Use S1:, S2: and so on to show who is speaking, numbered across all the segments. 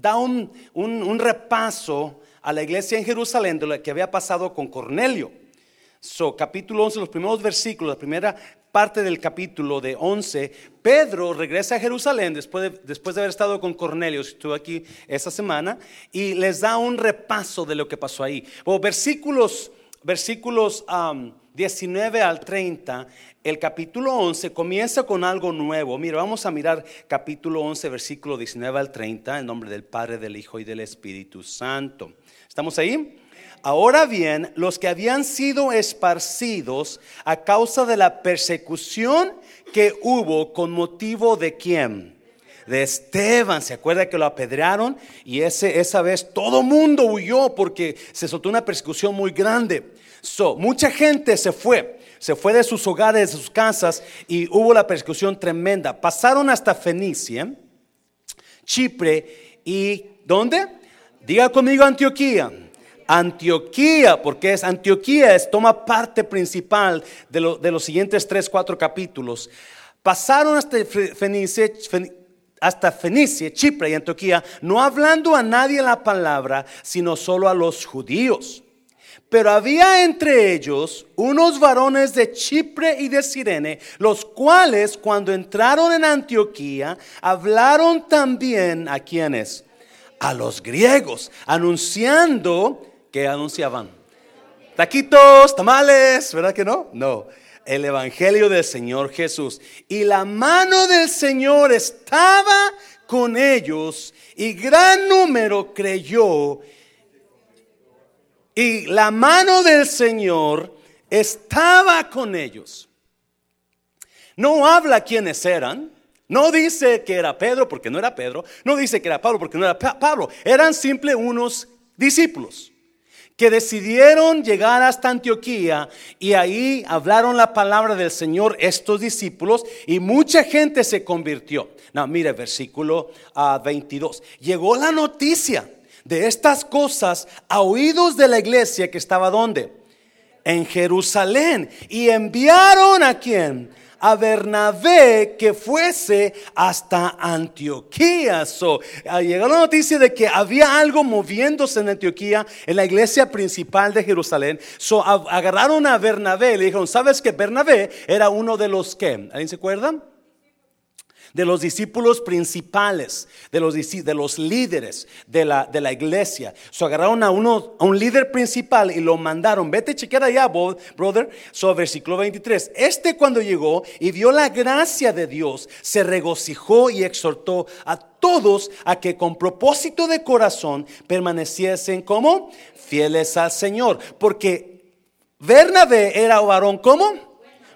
S1: da un, un repaso a la iglesia en Jerusalén de lo que había pasado con Cornelio. So, capítulo 11, los primeros versículos, la primera parte del capítulo de 11, Pedro regresa a Jerusalén después de, después de haber estado con Cornelio, estuvo aquí esta semana, y les da un repaso de lo que pasó ahí. O versículos, versículos 19 al 30, el capítulo 11 comienza con algo nuevo. Mira, vamos a mirar capítulo 11, versículo 19 al 30, en nombre del Padre, del Hijo y del Espíritu Santo. ¿Estamos ahí? Ahora bien, los que habían sido esparcidos a causa de la persecución que hubo con motivo de quién? De Esteban, ¿se acuerda que lo apedrearon? Y ese, esa vez todo mundo huyó porque se soltó una persecución muy grande. Mucha gente se fue, se fue de sus hogares, de sus casas y hubo la persecución tremenda. Pasaron hasta Fenicia, Chipre y ¿dónde? Diga conmigo Antioquía. Antioquía, porque es Antioquía, es, toma parte principal de los siguientes tres, cuatro capítulos. Pasaron hasta Fenicia, hasta Fenicia, Chipre y Antioquía, no hablando a nadie la palabra, sino solo a los judíos. Pero había entre ellos unos varones de Chipre y de Sirene, los cuales cuando entraron en Antioquía, hablaron también a quienes, a los griegos, anunciando ¿Qué anunciaban? Taquitos, tamales, ¿verdad que no? No. El Evangelio del Señor Jesús. Y la mano del Señor estaba con ellos y gran número creyó. Y la mano del Señor estaba con ellos. No habla quiénes eran. No dice que era Pedro porque no era Pedro. No dice que era Pablo porque no era Pablo. Eran simple unos discípulos que decidieron llegar hasta Antioquía y ahí hablaron la palabra del Señor estos discípulos y mucha gente se convirtió. No, mire, versículo 22. Ah, Llegó la noticia de estas cosas a oídos de la iglesia que estaba donde? En Jerusalén. Y enviaron a quién? a Bernabé que fuese hasta Antioquía. So, ah, llegó la noticia de que había algo moviéndose en Antioquía, en la iglesia principal de Jerusalén. So, agarraron a Bernabé y le dijeron, ¿sabes que Bernabé era uno de los que? ¿Alguien se acuerda? De los discípulos principales, de los, de los líderes de la, de la iglesia. So agarraron a, uno, a un líder principal y lo mandaron. Vete chequear allá, brother. So versículo 23. Este cuando llegó y vio la gracia de Dios, se regocijó y exhortó a todos a que con propósito de corazón permaneciesen como fieles al Señor. Porque Bernabé era varón como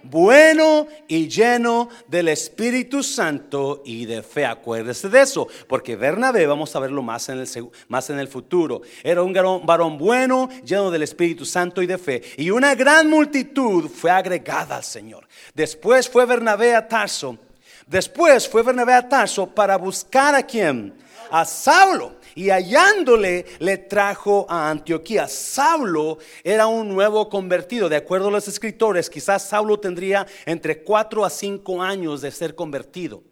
S1: bueno y lleno del Espíritu Santo y de fe. Acuérdese de eso, porque Bernabé, vamos a verlo más en el, más en el futuro, era un varón bueno, lleno del Espíritu Santo y de fe. Y una gran multitud fue agregada al Señor. Después fue Bernabé a Tarso. Después fue Bernabé a Tarso para buscar a quién? A Saulo y hallándole le trajo a Antioquía. Saulo era un nuevo convertido, de acuerdo a los escritores, quizás Saulo tendría entre 4 a 5 años de ser convertido.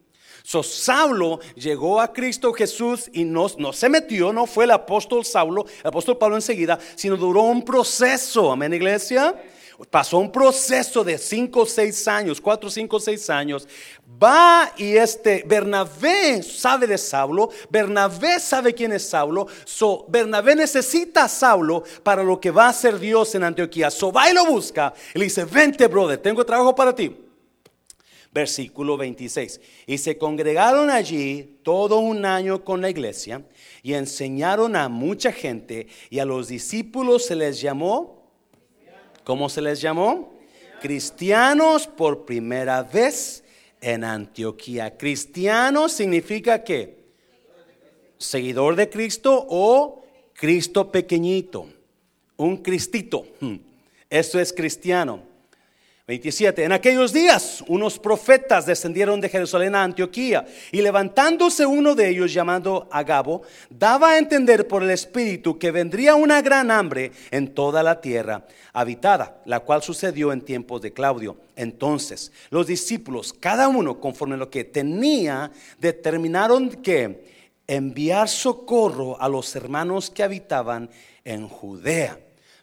S1: So, Saulo llegó a Cristo Jesús y no, no, se metió, no fue el apóstol Saulo, el apóstol Pablo enseguida, sino duró un proceso, amén iglesia pasó un proceso de 5 o 6 años, 4, 5 6 años. Va y este Bernabé sabe de Saulo, Bernabé sabe quién es Saulo, so Bernabé necesita a Saulo para lo que va a hacer Dios en Antioquía. So va y lo busca y le dice, vente brother, tengo trabajo para ti. Versículo 26. Y se congregaron allí todo un año con la iglesia y enseñaron a mucha gente y a los discípulos se les llamó ¿Cómo se les llamó? Cristianos por primera vez en Antioquía. Cristiano significa que seguidor de Cristo o Cristo pequeñito, un Cristito. Hmm. Eso es cristiano. 27. En aquellos días unos profetas descendieron de Jerusalén a Antioquía y levantándose uno de ellos llamado Agabo, daba a entender por el Espíritu que vendría una gran hambre en toda la tierra habitada, la cual sucedió en tiempos de Claudio. Entonces los discípulos, cada uno conforme a lo que tenía, determinaron que enviar socorro a los hermanos que habitaban en Judea.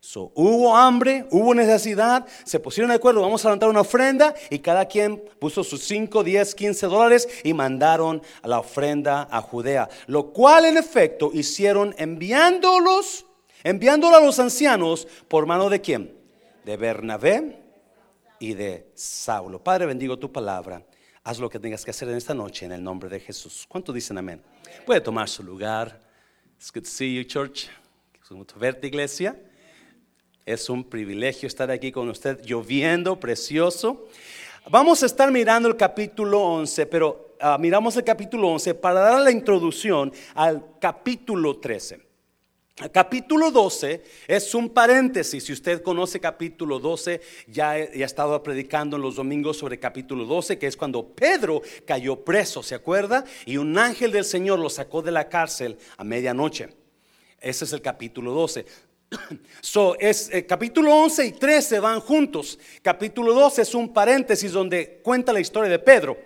S1: So, hubo hambre, hubo necesidad, se pusieron de acuerdo, vamos a levantar una ofrenda y cada quien puso sus 5, 10, 15 dólares y mandaron la ofrenda a Judea. Lo cual en efecto hicieron enviándolos, enviándolo a los ancianos por mano de quién? De Bernabé y de Saulo. Padre, bendigo tu palabra. Haz lo que tengas que hacer en esta noche en el nombre de Jesús. ¿Cuánto dicen amén? Puede tomar su lugar. It's good to see you, church. Es gusto verte, iglesia. Es un privilegio estar aquí con usted, lloviendo, precioso. Vamos a estar mirando el capítulo 11, pero ah, miramos el capítulo 11 para dar la introducción al capítulo 13. El capítulo 12 es un paréntesis. Si usted conoce capítulo 12, ya he, ya he estado predicando en los domingos sobre capítulo 12, que es cuando Pedro cayó preso, ¿se acuerda? Y un ángel del Señor lo sacó de la cárcel a medianoche. Ese es el capítulo 12. So, es, eh, capítulo 11 y 13 van juntos. Capítulo 12 es un paréntesis donde cuenta la historia de Pedro.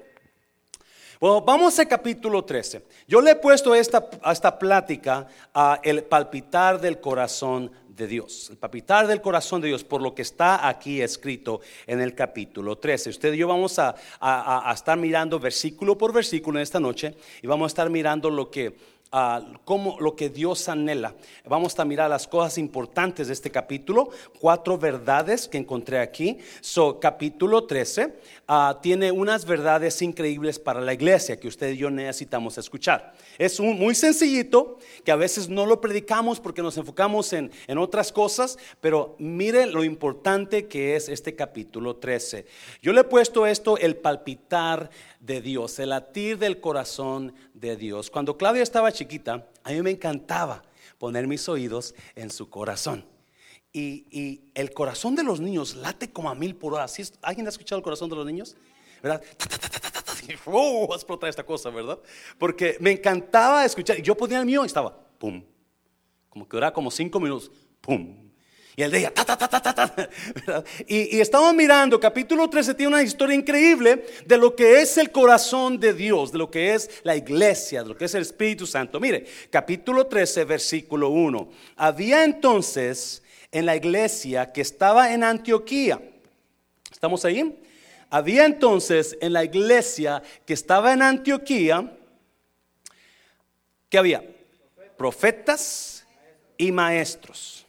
S1: Bueno, vamos al capítulo 13. Yo le he puesto esta, a esta plática a el palpitar del corazón de Dios. El palpitar del corazón de Dios, por lo que está aquí escrito en el capítulo 13. Usted y yo vamos a, a- a estar mirando versículo por versículo en esta noche y vamos a estar mirando lo que a cómo lo que Dios anhela. Vamos a mirar las cosas importantes de este capítulo, cuatro verdades que encontré aquí. So, capítulo 13 ah, tiene unas verdades increíbles para la iglesia que usted y yo necesitamos escuchar. Es un- muy sencillito, que a veces no lo predicamos porque nos enfocamos en, en otras cosas, pero mire lo importante que es este capítulo 13. Yo le he puesto esto, el palpitar de Dios, el latir del corazón de Dios. Cuando Claudia estaba chiquita, a mí me encantaba poner mis oídos en su corazón. Y, y el corazón de los niños late como a mil por hora. ¿Sí es- ¿Alguien ha escuchado el corazón de los niños? ¿Verdad? ¡wow! a explotar esta cosa, ¿verdad? Porque me encantaba escuchar. Yo ponía el mío y estaba, pum. Como que duraba como cinco minutos, pum. Y el de ella, ta, ta, ta, ta, ta. Y, y estamos mirando, capítulo 13 tiene una historia increíble de lo que es el corazón de Dios, de lo que es la iglesia, de lo que es el Espíritu Santo. Mire, capítulo 13, versículo 1. Había entonces en la iglesia que estaba en Antioquía. ¿Estamos ahí? Había entonces en la iglesia que estaba en Antioquía, ¿qué había? Profetas y maestros.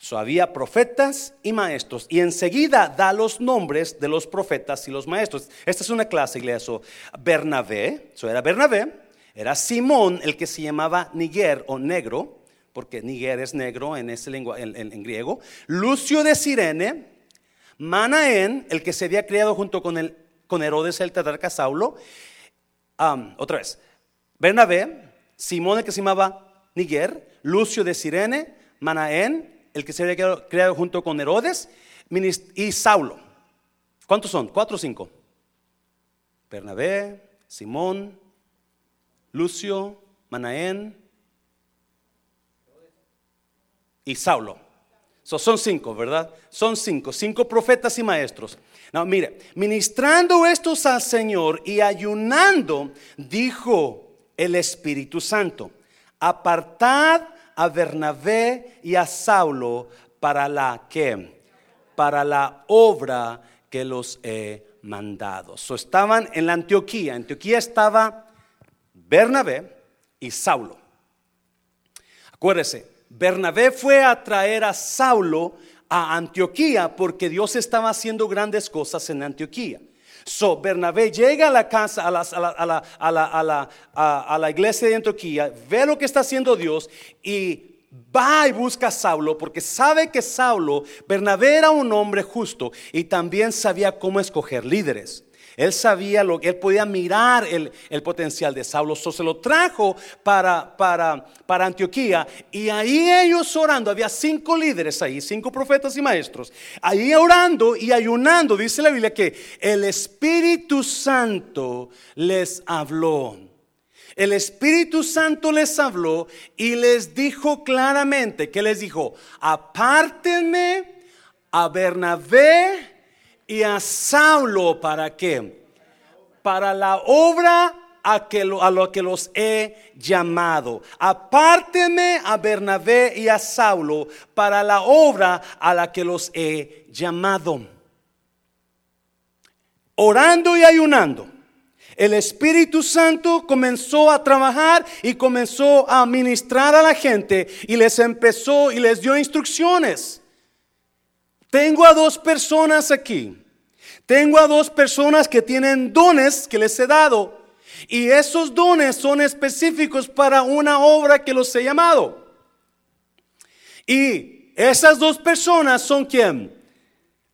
S1: So, había profetas y maestros. Y enseguida da los nombres de los profetas y los maestros. Esta es una clase, iglesia. So, Bernabé, eso era Bernabé. Era Simón, el que se llamaba Niger o negro, porque Niger es negro en ese lengua, en, en- griego. Lucio de Sirene, Manaén, el que se había criado junto con, el, con Herodes el tetrarca Saulo. Am, otra vez. Bernabé, Simón, el que se llamaba Niger, Lucio de Sirene, Manaén, el que se había creado, junto con Herodes, y Saulo. ¿Cuántos son? ¿Cuatro o cinco? Bernabé, Simón, Lucio, Manaén y Saulo. So, son cinco, ¿verdad? Son cinco, cinco profetas y maestros. No, mire, ministrando estos al Señor y ayunando, dijo el Espíritu Santo, apartad a Bernabé y a Saulo para la que, para la obra que los he mandado. So, estaban en la Antioquía. Antioquía estaba Bernabé y Saulo. Acuérdese, Bernabé fue a traer a Saulo a Antioquía porque Dios estaba haciendo grandes cosas en Antioquía. So, Bernabé llega a la casa, a, las- a la, a la- a la- a la- iglesia de Antioquía, ve lo que está haciendo Dios y va y busca a Saulo porque sabe que Saulo, Bernabé era un hombre justo y también sabía cómo escoger líderes. Él sabía lo que él podía mirar el, el potencial de Saulo. So, se lo trajo para, para, para Antioquía. Y ahí ellos orando, había cinco líderes ahí, cinco profetas y maestros. Ahí orando y ayunando, dice la Biblia que el Espíritu Santo les habló. El Espíritu Santo les habló y les dijo claramente, que les dijo? Apártenme a Bernabé y a Saulo para qué? Para la obra a, que a lo que los he llamado. Apárteme a Bernabé y a Saulo para la obra a la que los he llamado. Orando y ayunando. El Espíritu Santo comenzó a trabajar y comenzó a ministrar a la gente y les empezó y les dio instrucciones. Tengo a dos personas aquí. Tengo a dos personas que tienen dones que les he dado. Y esos dones son específicos para una obra que los he llamado. Y esas dos personas son quién?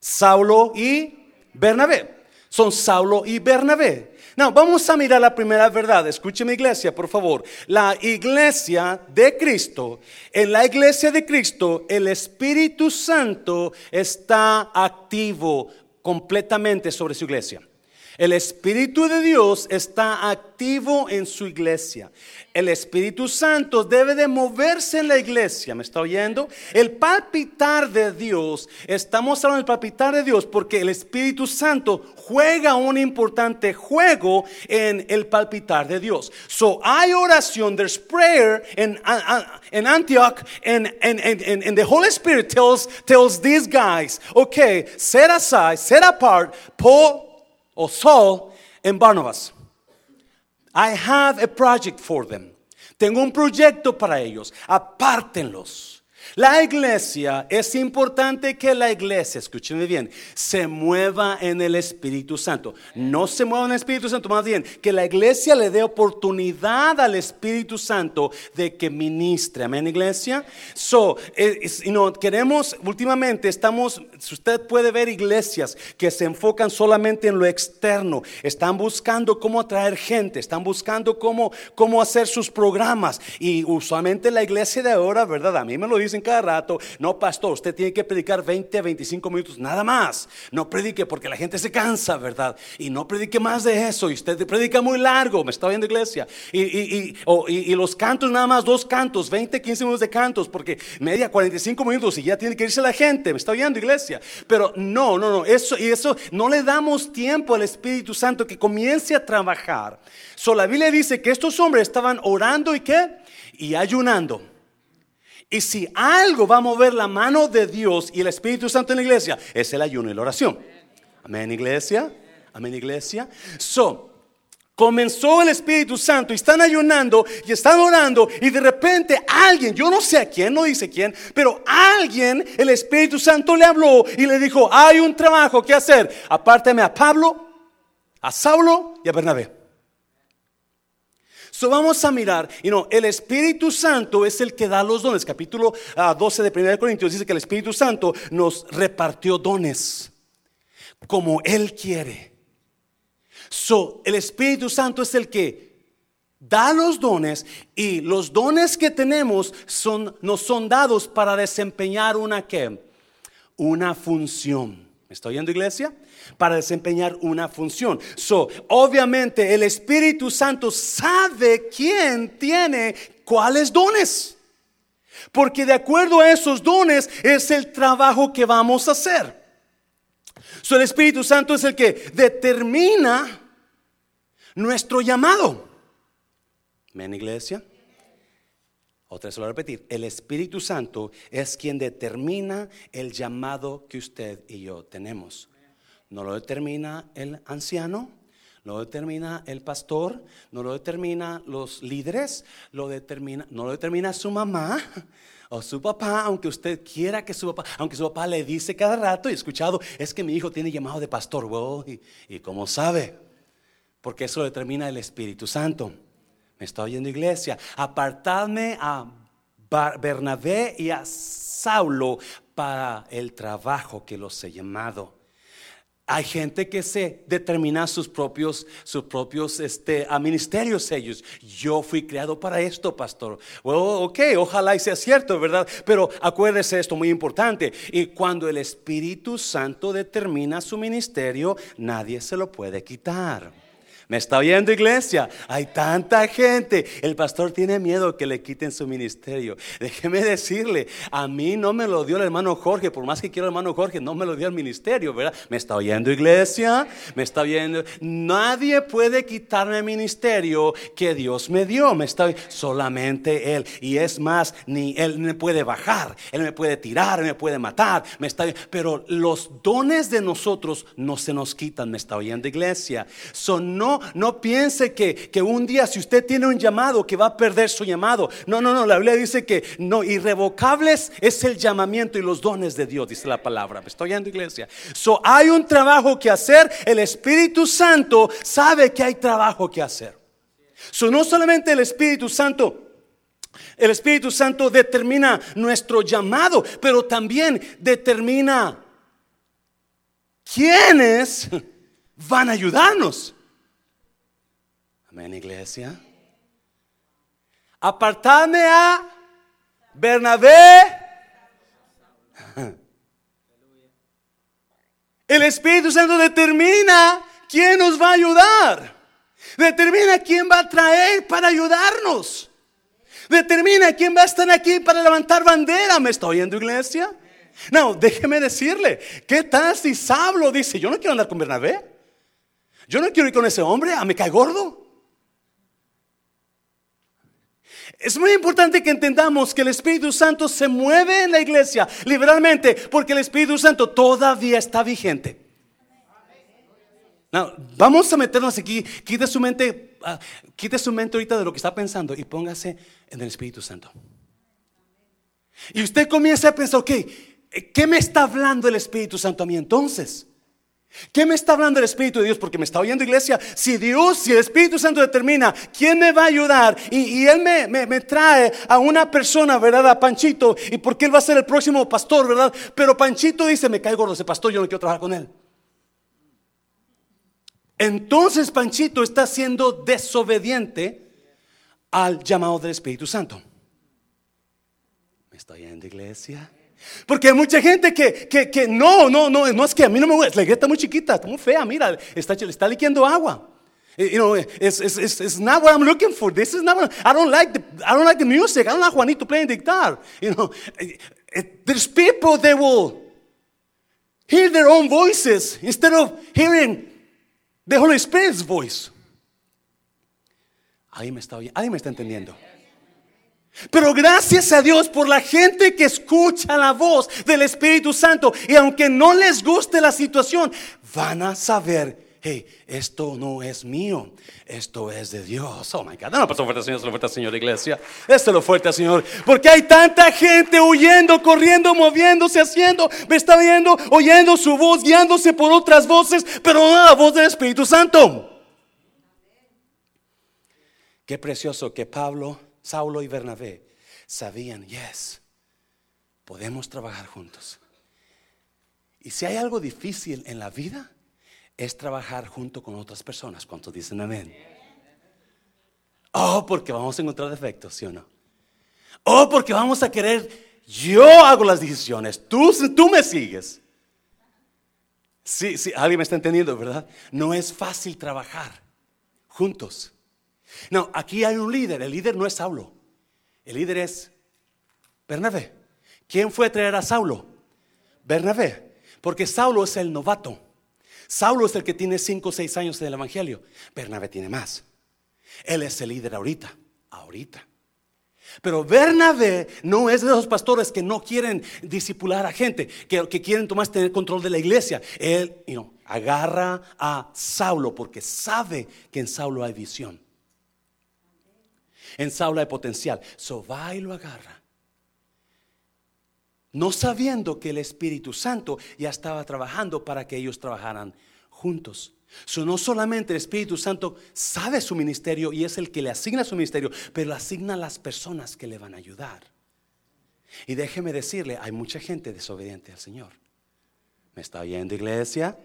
S1: Saulo y Bernabé. Son Saulo y Bernabé. No, vamos a mirar la primera verdad. Escúcheme iglesia, por favor. La iglesia de Cristo, en la iglesia de Cristo, el Espíritu Santo está activo completamente sobre su iglesia. El Espíritu de Dios está activo en su iglesia. El Espíritu Santo debe de moverse en la iglesia. ¿Me está oyendo? El palpitar de Dios, estamos hablando del palpitar de Dios porque el Espíritu Santo juega un importante juego en el palpitar de Dios. So hay oración, there's prayer in, in Antioch, and, the Holy Spirit tells, tells these guys, okay, set aside, set apart, Paul o Saul en Barnabas. I have a project for them. Tengo un proyecto para ellos. Apártenlos. La iglesia, es importante que la iglesia, escúchenme bien, se mueva en el Espíritu Santo. No se mueva en el Espíritu Santo, más bien que la iglesia le dé oportunidad al Espíritu Santo de que ministre. Amén, iglesia. So, eh, queremos, últimamente estamos, si usted puede ver iglesias que se enfocan solamente en lo externo, están buscando cómo atraer gente, están buscando cómo, cómo hacer sus programas. Y usualmente la iglesia de ahora, ¿verdad? A mí me lo dicen cada rato, no pastor, usted tiene que predicar 20 a 25 minutos, nada más. No predique porque la gente se cansa, ¿verdad? Y no predique más de eso. Y usted predica muy largo, me está viendo iglesia. Y, y, y, los cantos, nada más dos cantos, 20, 15 minutos de cantos, porque media 45 minutos y ya tiene que irse la gente, me está viendo iglesia. Pero no, no, no, eso y eso no le damos tiempo al Espíritu Santo que comience a trabajar. So, la Biblia dice que estos hombres estaban orando y qué? Y ayunando. Y si algo va a mover la mano de Dios y el Espíritu Santo en la iglesia, es el ayuno y la oración. Amén, iglesia. Amén, iglesia. So, comenzó el Espíritu Santo y están ayunando y están orando y de repente alguien, yo no sé a quién, no dice quién, pero alguien, el Espíritu Santo le habló y le dijo, hay un trabajo que hacer, apártame a Pablo, a Saulo y a Bernabé. So vamos a mirar, y no, el Espíritu Santo es el que da los dones. Capítulo 12 ah, de 1 Corintios dice que el Espíritu Santo nos repartió dones como Él quiere. So, el Espíritu Santo es el que da los dones y los dones que tenemos son, nos son dados para desempeñar una qué? Una función. ¿Me está oyendo iglesia? para desempeñar una función. So, obviamente el Espíritu Santo sabe quién tiene cuáles dones. Porque de acuerdo a esos dones es el trabajo que vamos a hacer. So, el Espíritu Santo es el que determina nuestro llamado. ¿Men, iglesia? Otra vez lo voy a repetir. El Espíritu Santo es quien determina el llamado que usted y yo tenemos. No lo determina el anciano, no lo determina el pastor, no lo determina los líderes, lo determina, no lo determina su mamá o su papá, aunque usted quiera que su papá, aunque su papá le dice cada rato y escuchado, es que mi hijo tiene llamado de pastor, y, y cómo sabe, porque eso lo determina el Espíritu Santo. Me está oyendo iglesia, apartadme a Bernabé y a Saulo para el trabajo que los he llamado. Hay gente que se determina sus propios, sus propios este, a ministerios ellos. Yo fui creado para esto, pastor. ok, ojalá y sea cierto, ¿verdad? Pero acuérdese esto muy importante. Y cuando el Espíritu Santo determina su ministerio, nadie se lo puede quitar. Me está oyendo iglesia. Hay tanta gente. El pastor tiene miedo que le quiten su ministerio. Déjeme decirle, a mí no me lo dio el hermano Jorge, por más que quiero el hermano Jorge, no me lo dio el ministerio, ¿verdad? Me está oyendo iglesia, me está oyendo. Nadie puede quitarme el ministerio que Dios me dio. Me está solamente él. Y es más, ni él me puede bajar, él me puede tirar, me puede matar, me está pero los dones de nosotros no se nos quitan, me está oyendo iglesia. Son no no, piense que, un día si usted tiene un llamado que va a perder su llamado. No, no, no, la Biblia dice que no, irrevocables es el llamamiento y los dones de Dios, dice la palabra. Me estoy yendo iglesia. So, hay un trabajo que hacer, el Espíritu Santo sabe que hay trabajo que hacer. So, no solamente el Espíritu Santo el Espíritu Santo determina nuestro llamado, pero también determina quiénes van a ayudarnos. Amén, iglesia. Apartadme a Bernabé. El Espíritu Santo determina quién nos va a ayudar. Determina quién va a traer para ayudarnos. Determina quién va a estar aquí para levantar bandera. ¿Me está oyendo, iglesia? No, déjeme decirle, ¿qué tal si Sablo dice, yo no quiero andar con Bernabé? Yo no quiero ir con ese hombre, a me cae gordo. Es muy importante que entendamos que el Espíritu Santo se mueve en la iglesia liberalmente porque el Espíritu Santo todavía está vigente. vamos a meternos aquí, quite su mente, ah, quite su mente ahorita de lo que está pensando y póngase en el Espíritu Santo. Y usted comienza a pensar, ok, ¿qué me está hablando el Espíritu Santo a mí entonces? ¿Qué me está hablando el Espíritu de Dios? Porque me está oyendo iglesia. Si Dios, si el Espíritu Santo determina quién me va a ayudar y, Él me, trae a una persona, ¿verdad? A Panchito, y porque Él va a ser el próximo pastor, ¿verdad? Pero Panchito dice, me cae gordo ese pastor, yo no quiero trabajar con Él. Entonces Panchito está siendo desobediente al llamado del Espíritu Santo. ¿Me está oyendo iglesia? Porque hay mucha gente que, que, que, no, no, no, no es que a mí no me gusta, la iglesia está muy chiquita, está muy fea, mira, está, está agua. Eh, you know, it's, it's, not what I'm looking for. This is not what I don't like. The, I don't like the music. I don't like Juanito playing the guitar. You know, eh, eh, there's people that will hear their own voices instead of hearing the Holy Spirit's voice. Ahí me está, ahí me está entendiendo. Pero gracias a Dios por la gente que escucha la voz del Espíritu Santo y aunque no les guste la situación, van a saber, hey, esto no es mío, esto es de Dios. Oh my God, no, pasó fuerte Señor, lo fuerte Señor, iglesia. Esto lo fuerte Señor, porque hay tanta gente huyendo, corriendo, moviéndose, haciendo, me está viendo, oyendo su voz, guiándose por otras voces, pero no la voz del Espíritu Santo. Qué precioso que Pablo Saulo y Bernabé sabían, yes, podemos trabajar juntos. Y si hay algo difícil en la vida, es trabajar junto con otras personas. ¿Cuántos dicen amén? Oh, porque vamos a encontrar defectos, ¿sí o no? Oh, porque vamos a querer, yo hago las decisiones, tú, tú me sigues. Sí, sí, alguien me está entendiendo, ¿verdad? No es fácil trabajar juntos. No, aquí hay un líder. El líder no es Saulo. El líder es Bernabé. ¿Quién fue a traer a Saulo? Bernabé. Porque Saulo es el novato. Saulo es el que tiene 5 o 6 años en el Evangelio. Bernabé tiene más. Él es el líder ahorita. Ahorita. Pero Bernabé no es de esos pastores que no quieren disipular a gente, que, quieren tomar tener control de la iglesia. Él agarra a Saulo porque sabe que en Saulo hay visión. En Saulo hay potencial. So va y lo agarra. No sabiendo que el Espíritu Santo ya estaba trabajando para que ellos trabajaran juntos. So, no solamente el Espíritu Santo sabe su ministerio y es el que le asigna su ministerio, pero le asigna a las personas que le van a ayudar. Y déjeme decirle, hay mucha gente desobediente al Señor. ¿Me está oyendo, iglesia?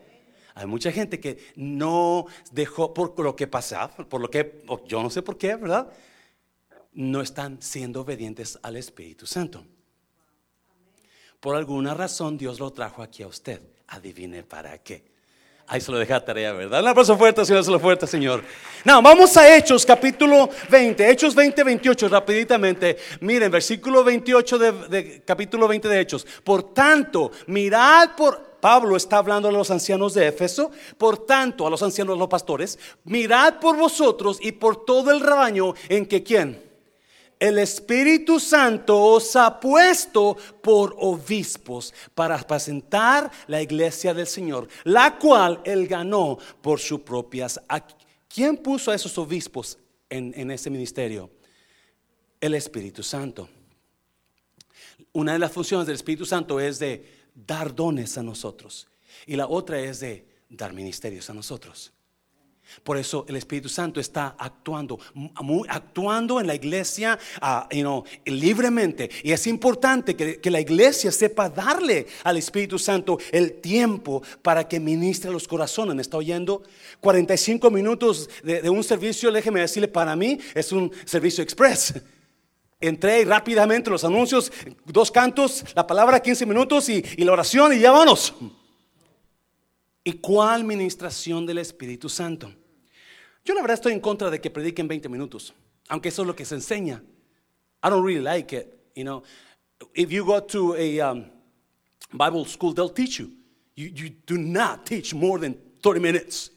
S1: Hay mucha gente que no dejó por lo que pasaba, por lo que, yo no sé por qué, ¿verdad? No están siendo obedientes al Espíritu Santo. Por alguna razón Dios lo trajo aquí a usted. Adivine para qué. Ahí se lo dejé a tarea, ¿verdad? Un aplauso fuerte, Señor, se lo fuerte, Señor. No, vamos a Hechos, capítulo 20. Hechos 20, 28, rapiditamente. Miren, versículo 28 de, capítulo 20 de Hechos. Por tanto, mirad por... Pablo está hablando a los ancianos de Éfeso, por tanto, a los ancianos, los pastores, mirad por vosotros y por todo el rebaño en que quién? El Espíritu Santo os ha puesto por obispos para apacentar la iglesia del Señor, la cual él ganó por sus propias. ¿Quién puso a esos obispos en, en ese ministerio? El Espíritu Santo. Una de las funciones del Espíritu Santo es de dar dones a nosotros y la otra es de dar ministerios a nosotros. Por eso el Espíritu Santo está actuando, actuando en la iglesia uh, libremente. Y es importante que, la iglesia sepa darle al Espíritu Santo el tiempo para que ministre los corazones. ¿Me está oyendo? 45 minutos de, un servicio, déjeme decirle, para mí es un servicio express. Entré rápidamente los anuncios, dos cantos, la palabra 15 minutos y, y la oración y ya vamos. ¿Y cuál ministración del Espíritu Santo? Yo la verdad estoy en contra de que prediquen 20 minutos, aunque eso es lo que se enseña. I don't really like it, you know. If you go to a um, Bible school, they'll teach you. you. You do not teach more than 30 minutes.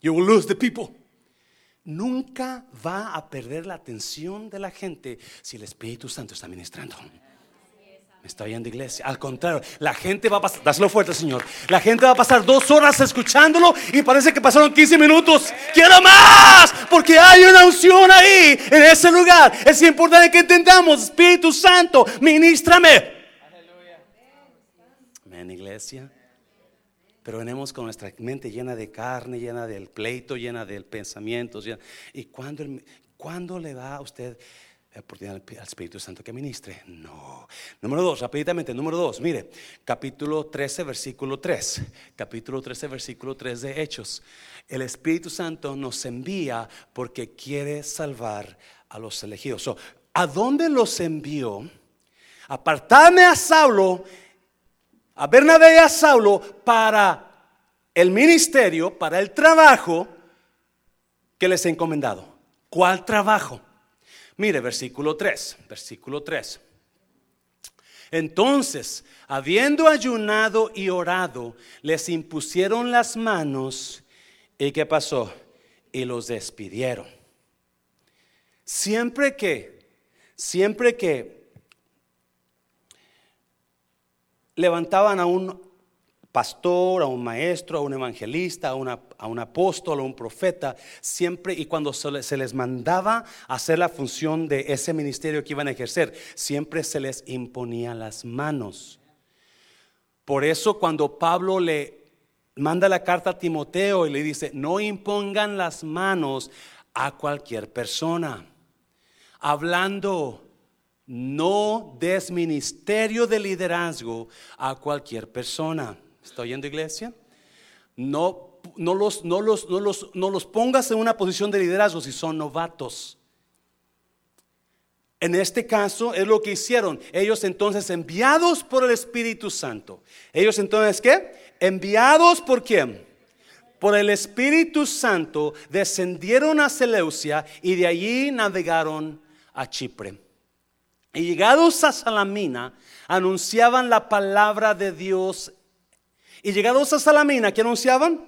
S1: You will lose the people. Nunca va a perder la atención de la gente si el Espíritu Santo está ministrando. Me está oyendo iglesia. Al contrario, la gente va a pasar, dáselo fuerte, Señor. La gente va a pasar dos horas escuchándolo y parece que pasaron 15 minutos. Quiero más, porque hay una unción ahí, en ese lugar. Es importante que entendamos, Espíritu Santo, ministrame. Amén, iglesia. Pero venimos con nuestra mente llena de carne, llena del pleito, llena del pensamiento. ¿Y cuándo, cuándo le da a usted oportunidad al Espíritu Santo que ministre. No. Número dos, rápidamente, número dos, mire, capítulo 13, versículo 3. Capítulo 13, versículo 3 de Hechos. El Espíritu Santo nos envía porque quiere salvar a los elegidos. ¿A dónde los envió? Apartarme a Saulo, a Bernabé y a Saulo para el ministerio, para el trabajo que les he encomendado. ¿Cuál trabajo? Mire, versículo 3, versículo 3. Entonces, habiendo ayunado y orado, les impusieron las manos y ¿qué pasó? Y los despidieron. Siempre que, siempre que levantaban a un pastor, a un maestro, a un evangelista, a, un apóstol, a un profeta, siempre y cuando se les mandaba hacer la función de ese ministerio que iban a ejercer, siempre se les imponía las manos. Por eso cuando Pablo le manda la carta a Timoteo y le dice, no impongan las manos a cualquier persona, hablando no des ministerio de liderazgo a cualquier persona. ¿Está oyendo iglesia? No, no, los, no, los, no, los, no los pongas en una posición de liderazgo si son novatos. En este caso es lo que hicieron. Ellos entonces enviados por el Espíritu Santo. Ellos entonces ¿qué? Enviados por quién? Por el Espíritu Santo descendieron a Seleucia y de allí navegaron a Chipre. Y llegados a Salamina, anunciaban la palabra de Dios y llegados a Salamina, ¿qué anunciaban?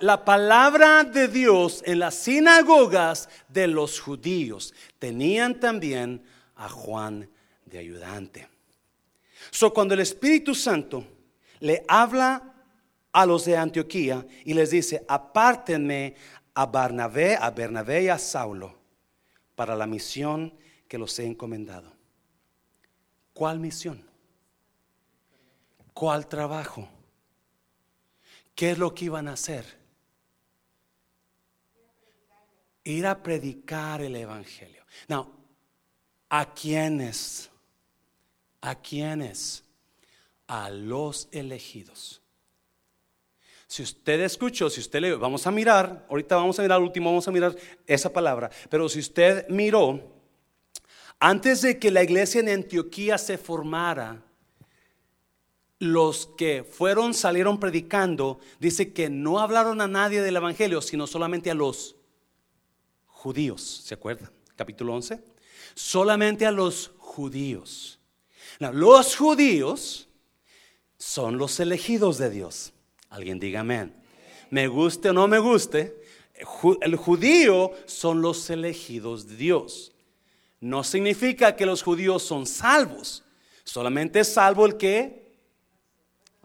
S1: La palabra de Dios en las sinagogas de los judíos. Tenían también a Juan de ayudante. So, cuando el Espíritu Santo le habla a los de Antioquía y les dice, apártenme a Bernabé, a Bernabé y a Saulo para la misión que los he encomendado. ¿Cuál misión? ¿Cuál trabajo? ¿Qué es lo que iban a hacer? Ir a predicar el Evangelio. Now, ¿a quiénes? ¿A quiénes? A los elegidos. Si usted escuchó, si usted le vamos a mirar, ahorita vamos a mirar último, vamos a mirar esa palabra, pero si usted miró, antes de que la iglesia en Antioquía se formara, los que fueron, salieron predicando, dice que no hablaron a nadie del Evangelio, sino solamente a los judíos. ¿Se acuerdan? Capítulo 11. Solamente a los judíos. los judíos son los elegidos de Dios. Alguien diga amén. Me guste o no me guste, el judío son los elegidos de Dios. No significa que los judíos son salvos. Solamente es salvo el que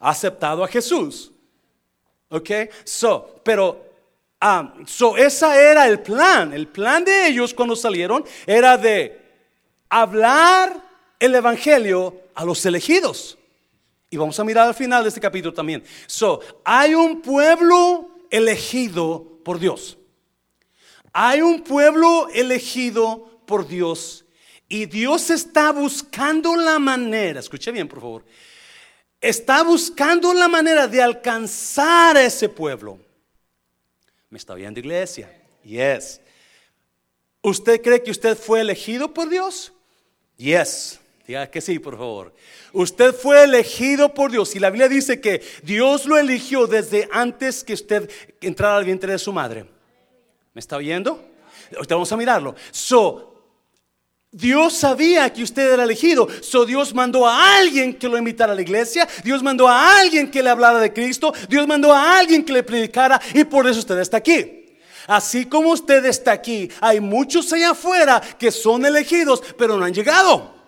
S1: ha aceptado a Jesús. ¿Ok? So, pero, um, so esa era el plan. El plan de ellos cuando salieron era de hablar el evangelio a los elegidos. Y vamos a mirar al final de este capítulo también. So, hay un pueblo elegido por Dios. Hay un pueblo elegido por Dios y Dios está buscando la manera, escuche bien por favor, está buscando la manera de alcanzar a ese pueblo. ¿Me está viendo iglesia? Yes. ¿Usted cree que usted fue elegido por Dios? Yes. Diga que sí, por favor. Usted fue elegido por Dios y la Biblia dice que Dios lo eligió desde antes que usted entrara al vientre de su madre. ¿Me está oyendo? Ahorita vamos a mirarlo. So, Dios sabía que usted era elegido. So Dios mandó a alguien que lo invitara a la iglesia. Dios mandó a alguien que le hablara de Cristo. Dios mandó a alguien que le predicara. Y por eso usted está aquí. Así como usted está aquí, hay muchos allá afuera que son elegidos, pero no han llegado.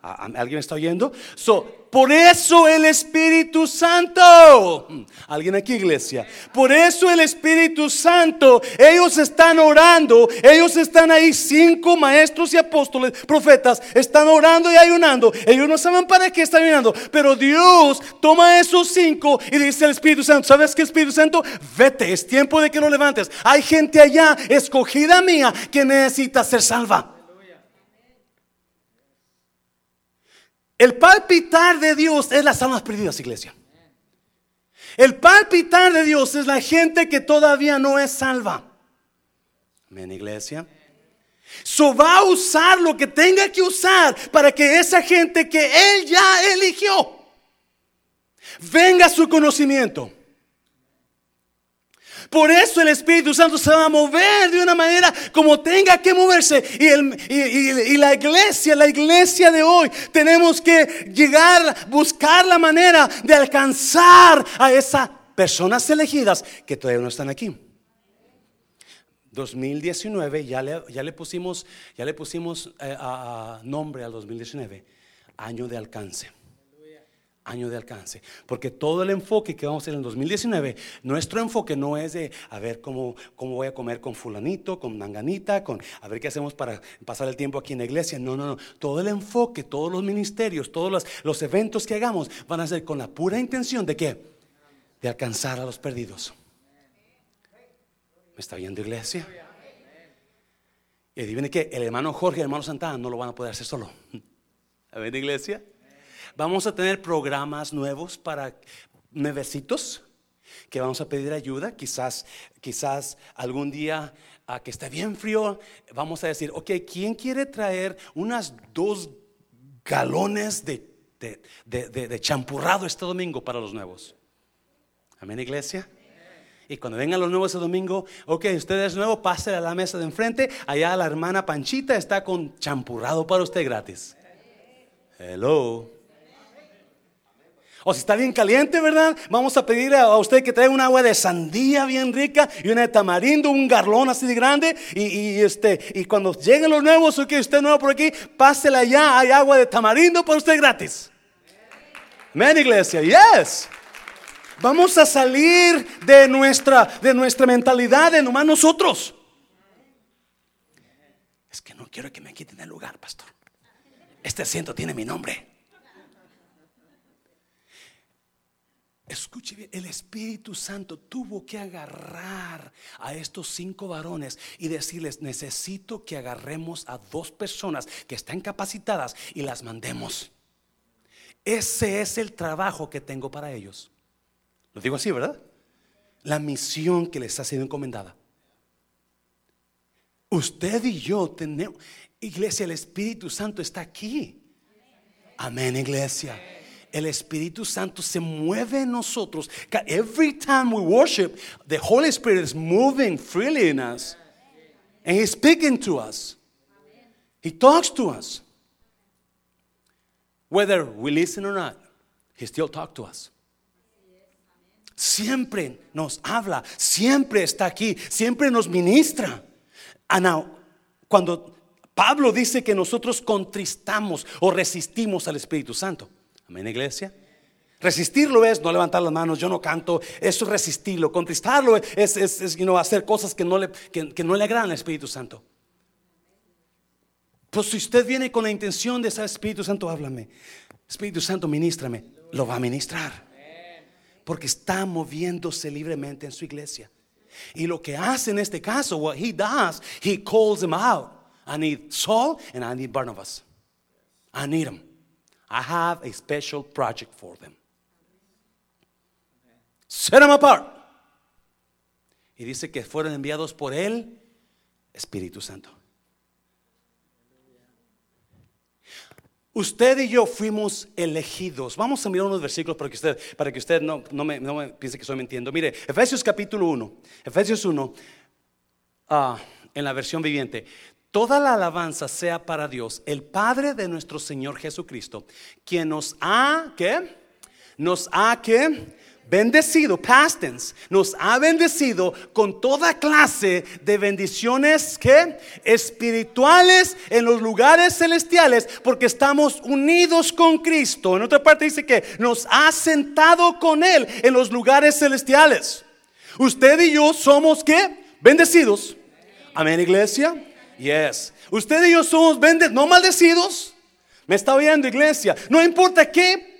S1: ¿Alguien está oyendo? So, por eso el Espíritu Santo, hmm, alguien aquí iglesia, por eso el Espíritu Santo, ellos están orando, ellos están ahí, cinco maestros y apóstoles, profetas, están orando y ayunando, ellos no saben para qué están ayunando, pero Dios toma esos cinco y dice al Espíritu Santo, ¿sabes qué Espíritu Santo? Vete, es tiempo de que lo levantes. Hay gente allá, escogida mía, que necesita ser salva. El palpitar de Dios es las almas perdidas, iglesia. El palpitar de Dios es la gente que todavía no es salva. Amén, iglesia. So va a usar lo que tenga que usar para que esa gente que Él ya eligió venga a su conocimiento. Por eso el Espíritu Santo se va a mover de una manera como tenga que moverse. Y, la iglesia, la iglesia de hoy, tenemos que llegar, buscar la manera de alcanzar a esas personas elegidas que todavía no están aquí. 2019 ya le, ya le pusimos, ya le pusimos eh, a nombre al 2019, año de alcance año de alcance. Porque todo el enfoque que vamos a hacer en 2019, nuestro enfoque no es de a ver cómo, cómo voy a comer con fulanito, con manganita, con a ver qué hacemos para pasar el tiempo aquí en la iglesia. No, no, no. Todo el enfoque, todos los ministerios, todos los, los eventos que hagamos van a ser con la pura intención de qué? De alcanzar a los perdidos. ¿Me está viendo iglesia? Y adivine que el hermano Jorge y el hermano Santana no lo van a poder hacer solo. ¿A ver, iglesia? Vamos a tener programas nuevos para nuevecitos que vamos a pedir ayuda. Quizás, quizás algún día a que esté bien frío, vamos a decir, ok, ¿quién quiere traer unas dos galones de, de, champurrado este domingo para los nuevos? Amén, iglesia. Y cuando vengan los nuevos ese domingo, ok, usted es nuevo, pase a la mesa de enfrente. Allá la hermana Panchita está con champurrado para usted gratis. Hello. O si está bien caliente, ¿verdad? Vamos a pedir a usted que traiga un agua de sandía bien rica y una de tamarindo, un garlón así de grande. Y, este, y cuando lleguen los nuevos, o que usted nuevo por aquí, pásela ya, hay agua de tamarindo para usted gratis. Amén, iglesia, yes. Vamos a salir de nuestra, de nuestra mentalidad de nomás nosotros. Es que no quiero que me quiten el lugar, pastor. Este asiento tiene mi nombre. Escuche bien, el Espíritu Santo tuvo que agarrar a estos cinco varones y decirles, necesito que agarremos a dos personas que están capacitadas y las mandemos. Ese es el trabajo que tengo para ellos. Lo digo así, ¿verdad? La misión que les ha sido encomendada. Usted y yo tenemos, iglesia, el Espíritu Santo está aquí. Amén, iglesia. El Espíritu Santo se mueve en nosotros. Every time we worship, the Holy Spirit is moving freely in us. And He's speaking to us. He talks to us. Whether we listen or not, He still talks to us. Siempre nos habla, siempre está aquí, siempre nos ministra. Now, cuando Pablo dice que nosotros contristamos o resistimos al Espíritu Santo. Amén, iglesia. Resistirlo es no levantar las manos, yo no canto, eso es resistirlo. Contristarlo es, es, es hacer cosas que no, le, que, no le agradan al Espíritu Santo. Pues si usted viene con la intención de ser Espíritu Santo, háblame. Espíritu Santo, ministrame. Lo va a ministrar. Porque está moviéndose libremente en su iglesia. Y lo que hace en este caso, what he does, he calls them out. I need Saul and I need Barnabas. I need them. I have a special project for them. Set them apart. Y dice que fueron enviados por el Espíritu Santo. Usted y yo fuimos elegidos. Vamos a mirar unos versículos para que usted, para que usted no, no, me, piense que estoy mintiendo. Mire, Efesios capítulo 1. Efesios 1, ah, en la versión viviente. Toda la alabanza sea para Dios, el Padre de nuestro Señor Jesucristo, quien nos ha, ¿qué? Nos ha, ¿qué? bendecido, past tense, nos ha bendecido con toda clase de bendiciones que espirituales en los lugares celestiales, porque estamos unidos con Cristo. En otra parte dice que nos ha sentado con él en los lugares celestiales. Usted y yo somos que bendecidos. Amén, iglesia. Yes. Usted y yo somos bendecidos, no maldecidos. Me está oyendo, iglesia. No importa qué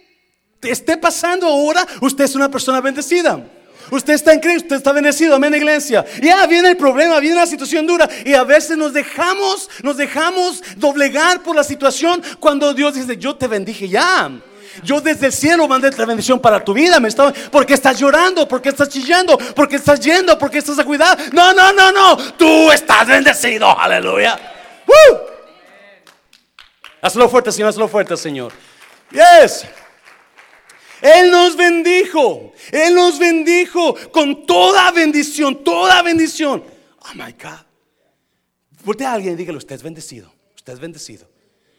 S1: esté pasando ahora, usted es una persona bendecida. Usted está en Cristo, usted está bendecido, amén, iglesia. Ya viene el problema, viene la situación dura y a veces nos dejamos, nos dejamos doblegar por la situación cuando Dios dice, yo te bendije ya. Yo desde el cielo mandé la bendición para tu vida. Me estaba, porque estás llorando, porque estás chillando, porque estás yendo, porque estás a cuidar. No, no, no, no. Tú estás bendecido. Aleluya. Hazlo fuerte, Señor. Hazlo fuerte, Señor. Yes. Él nos bendijo. Él nos bendijo con toda bendición, toda bendición. Oh my God. Volte a alguien y dígale, usted es bendecido. Usted es bendecido.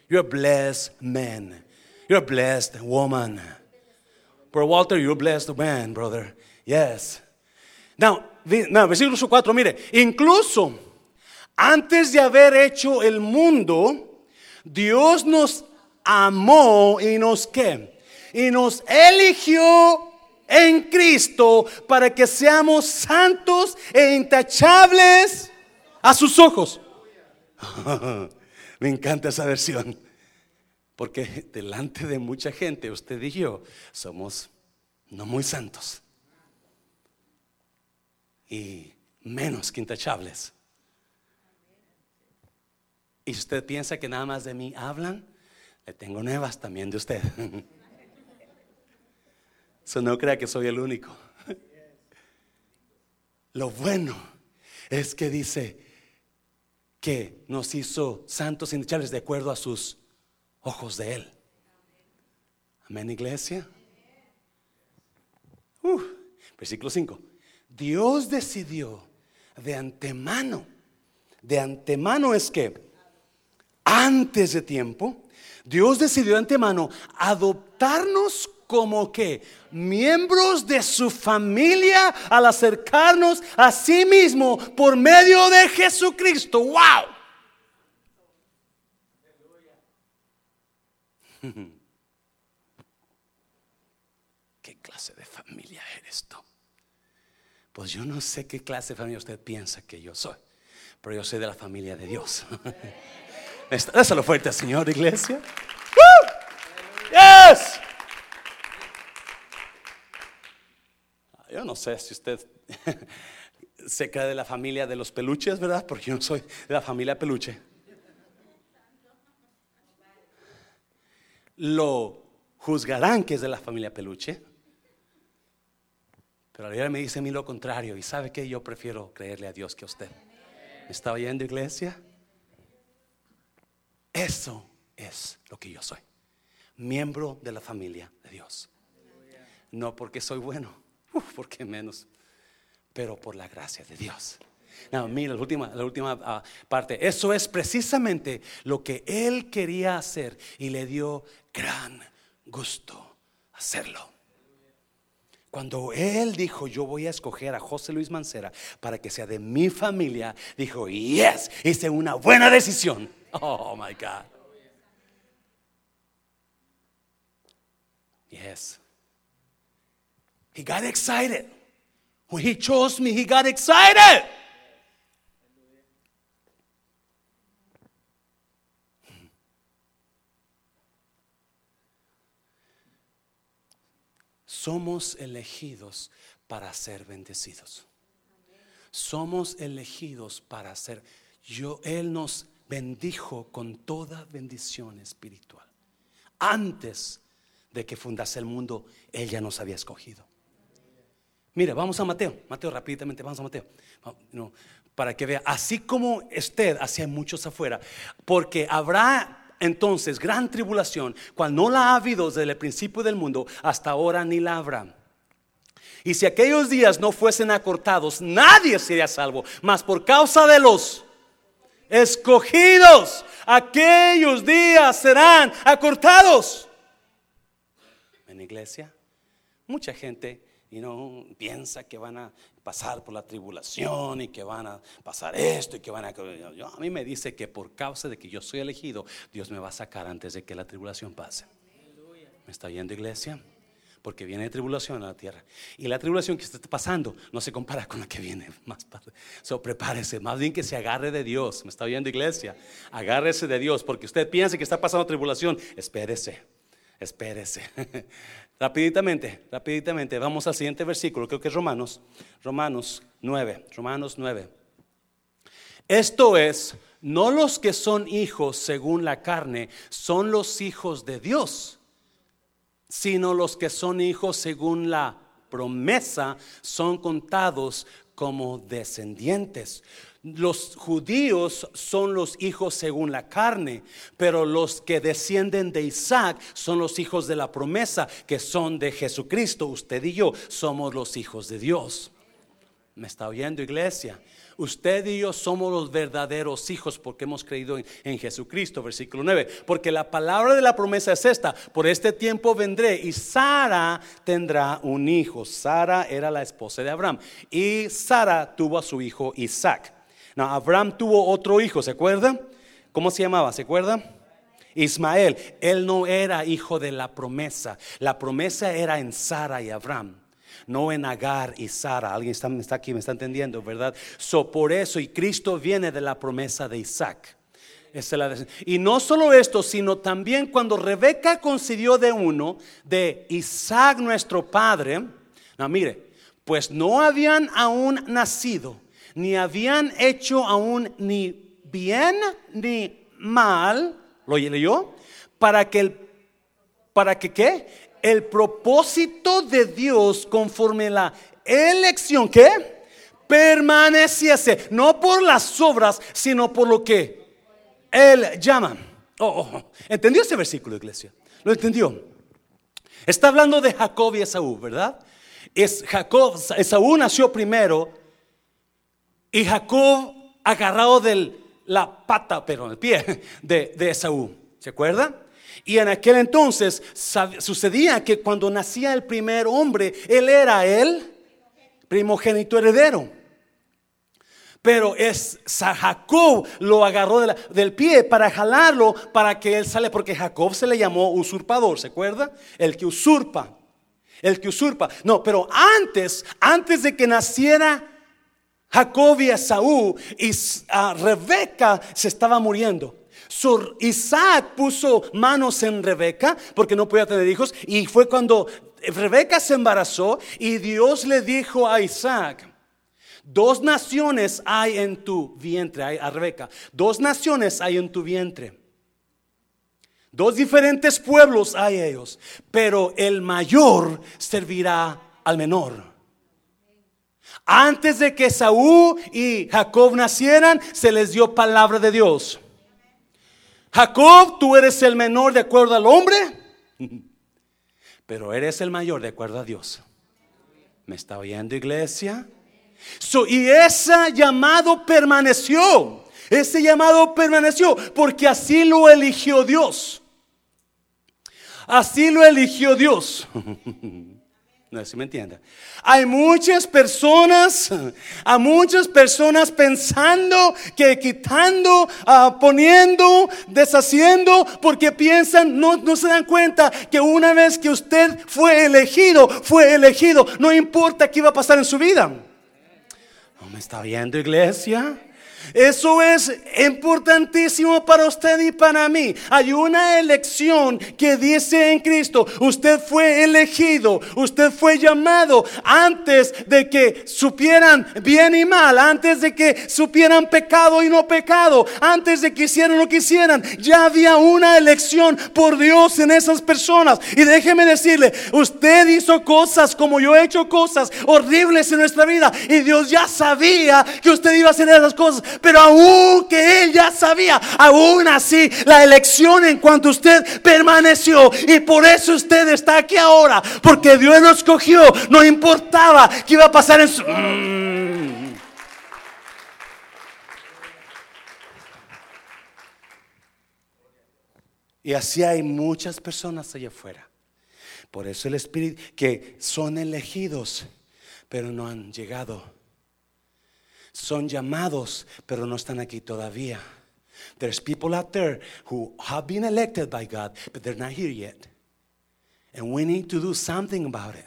S1: You're a blessed man. You're a blessed woman. Bro Walter, you're a blessed man, brother. Yes. Now, now versículo 4, mire, incluso antes de haber hecho el mundo, Dios nos amó y nos qué? y nos eligió en Cristo para que seamos santos e intachables a sus ojos. Me encanta esa versión. Porque delante de mucha gente, usted y yo somos no muy santos. Y menos que intachables. Y si usted piensa que nada más de mí hablan, le tengo nuevas también de usted. no crea que soy el único. Lo bueno es que dice que nos hizo santos y de acuerdo a sus ojos de Él. Amén, iglesia. versículo 5. Dios decidió de antemano, de antemano es que antes de tiempo, Dios decidió de antemano adoptarnos como que miembros de su familia al acercarnos a sí mismo por medio de Jesucristo. ¡Wow! ¿Qué clase de familia eres tú? Pues yo no sé qué clase de familia usted piensa que yo soy, pero yo soy de la familia de Dios. Dáselo fuerte, Señor, iglesia. Yes. Yo no sé si usted se cree de la familia de los peluches, ¿verdad? Porque yo no soy de la familia peluche. Lo juzgarán que es de la familia peluche. Pero ahora me dice a mí lo contrario. Y sabe que yo prefiero creerle a Dios que a usted. ¿Me está oyendo, iglesia? Eso es lo que yo soy. miembro de la familia de Dios. No porque soy bueno, porque menos, pero por la gracia de Dios. No, mira, la última, la última ah, parte. Eso es precisamente lo que él quería hacer y le dio gran gusto hacerlo. Cuando él dijo, yo voy a escoger a José Luis Mancera para que sea de mi familia, dijo, yes, hice una buena decisión. Oh, my God. Yes. He got excited. When he chose me, he got excited. Somos elegidos para ser bendecidos. Somos elegidos para ser. Yo, Él nos bendijo con toda bendición espiritual. Antes de que fundase el mundo, Él ya nos había escogido. Mire, vamos a Mateo. Mateo, rápidamente, vamos a Mateo. para que vea, así como usted, así hay muchos afuera, porque habrá entonces gran tribulación, cual no la ha habido desde el principio del mundo hasta ahora ni la habrá. Y si aquellos días no fuesen acortados, nadie sería salvo, mas por causa de los escogidos, aquellos días serán acortados. En iglesia, mucha gente y no piensa que van a pasar por la tribulación y que van a pasar esto y que van a... Yo, a mí me dice que por causa de que yo soy elegido, Dios me va a sacar antes de que la tribulación pase. ¿Me está viendo iglesia? Porque viene tribulación a la tierra. Y la tribulación que está pasando no se compara con la que viene más tarde. So prepárese, más bien que se agarre de Dios. ¿Me está viendo iglesia? Agárrese de Dios, porque usted piensa que está pasando tribulación. Espérese, espérese. Rapiditamente, rapiditamente, vamos al siguiente versículo, creo que es Romanos, Romanos 9, Romanos 9. Esto es, no los que son hijos según la carne, son los hijos de Dios, sino los que son hijos según la promesa, son contados como descendientes. Los judíos son los hijos según la carne, pero los que descienden de Isaac son los hijos de la promesa, que son de Jesucristo. Usted y yo somos los hijos de Dios. ¿Me está oyendo iglesia? Usted y yo somos los verdaderos hijos porque hemos creído en, Jesucristo, versículo 9. Porque la palabra de la promesa es esta, por este tiempo vendré y Sara tendrá un hijo. Sara era la esposa de Abraham y Sara tuvo a su hijo Isaac. Abraham tuvo otro hijo, ¿se acuerda? ¿Cómo se llamaba? ¿Se acuerda? Ismael. Él no era hijo de la promesa. La promesa era en Sara y Abraham no en Agar y Sara. Alguien está, aquí, me está entendiendo, ¿verdad? So, por eso, y Cristo viene de la promesa de Isaac. y no solo esto, sino también cuando Rebeca concibió de uno, de Isaac nuestro padre, no, mire, pues no habían aún nacido ni habían hecho aún ni bien ni mal, ¿lo leyó? Para que el, para que qué? El propósito de Dios conforme la elección, ¿qué? Permaneciese, no por las obras, sino por lo que Él llama. Oh, oh, oh. ¿Entendió ese versículo, iglesia? ¿Lo entendió? Está hablando de Jacob y Esaú, ¿verdad? Es Jacob, Esaú nació primero y Jacob agarrado de la pata, pero el pie de, de Esaú. ¿Se acuerda? Y en aquel entonces sucedía que cuando nacía el primer hombre, él era el primogénito heredero. Pero es Jacob lo agarró del pie para jalarlo para que él sale, porque Jacob se le llamó usurpador, ¿se acuerda? El que usurpa, el que usurpa. No, pero antes, antes de que naciera Jacob y Esaú y ah, Rebeca se estaba muriendo. Isaac puso manos en Rebeca porque no podía tener hijos y fue cuando Rebeca se embarazó y Dios le dijo a Isaac, dos naciones hay en tu vientre, a Rebeca, dos naciones hay en tu vientre. Dos diferentes pueblos hay ellos, pero el mayor servirá al menor. Antes de que Saúl y Jacob nacieran, se les dio palabra de Dios. Jacob, tú eres el menor de acuerdo al hombre. Pero eres el mayor de acuerdo a Dios. ¿Me está oyendo iglesia? y ese llamado permaneció. Ese llamado permaneció porque así lo eligió Dios. Así lo eligió Dios. No sé si me entiende. Hay muchas personas, a muchas personas pensando que quitando, ah, poniendo, deshaciendo, porque piensan, no, no se dan cuenta que una vez que usted fue elegido, fue elegido, no importa qué iba a pasar en su vida. ¿No me está viendo iglesia? Eso es importantísimo para usted y para mí. Hay una elección que dice en Cristo, usted fue elegido, usted fue llamado antes de que supieran bien y mal, antes de que supieran pecado y no pecado, antes de que hicieran lo que hicieran. Ya había una elección por Dios en esas personas. Y déjeme decirle, usted hizo cosas como yo he hecho cosas horribles en nuestra vida y Dios ya sabía que usted iba a hacer esas cosas pero aún que él ya sabía, aún así la elección en cuanto usted permaneció y por eso usted está aquí ahora, porque Dios lo escogió, no importaba qué iba a pasar en su... Mm. Y así hay muchas personas allá afuera. Por eso el Espíritu, que son elegidos, pero no han llegado son llamados, pero no están aquí todavía. There's people out there who have been elected by God, but they're not here yet. And we need to do something about it.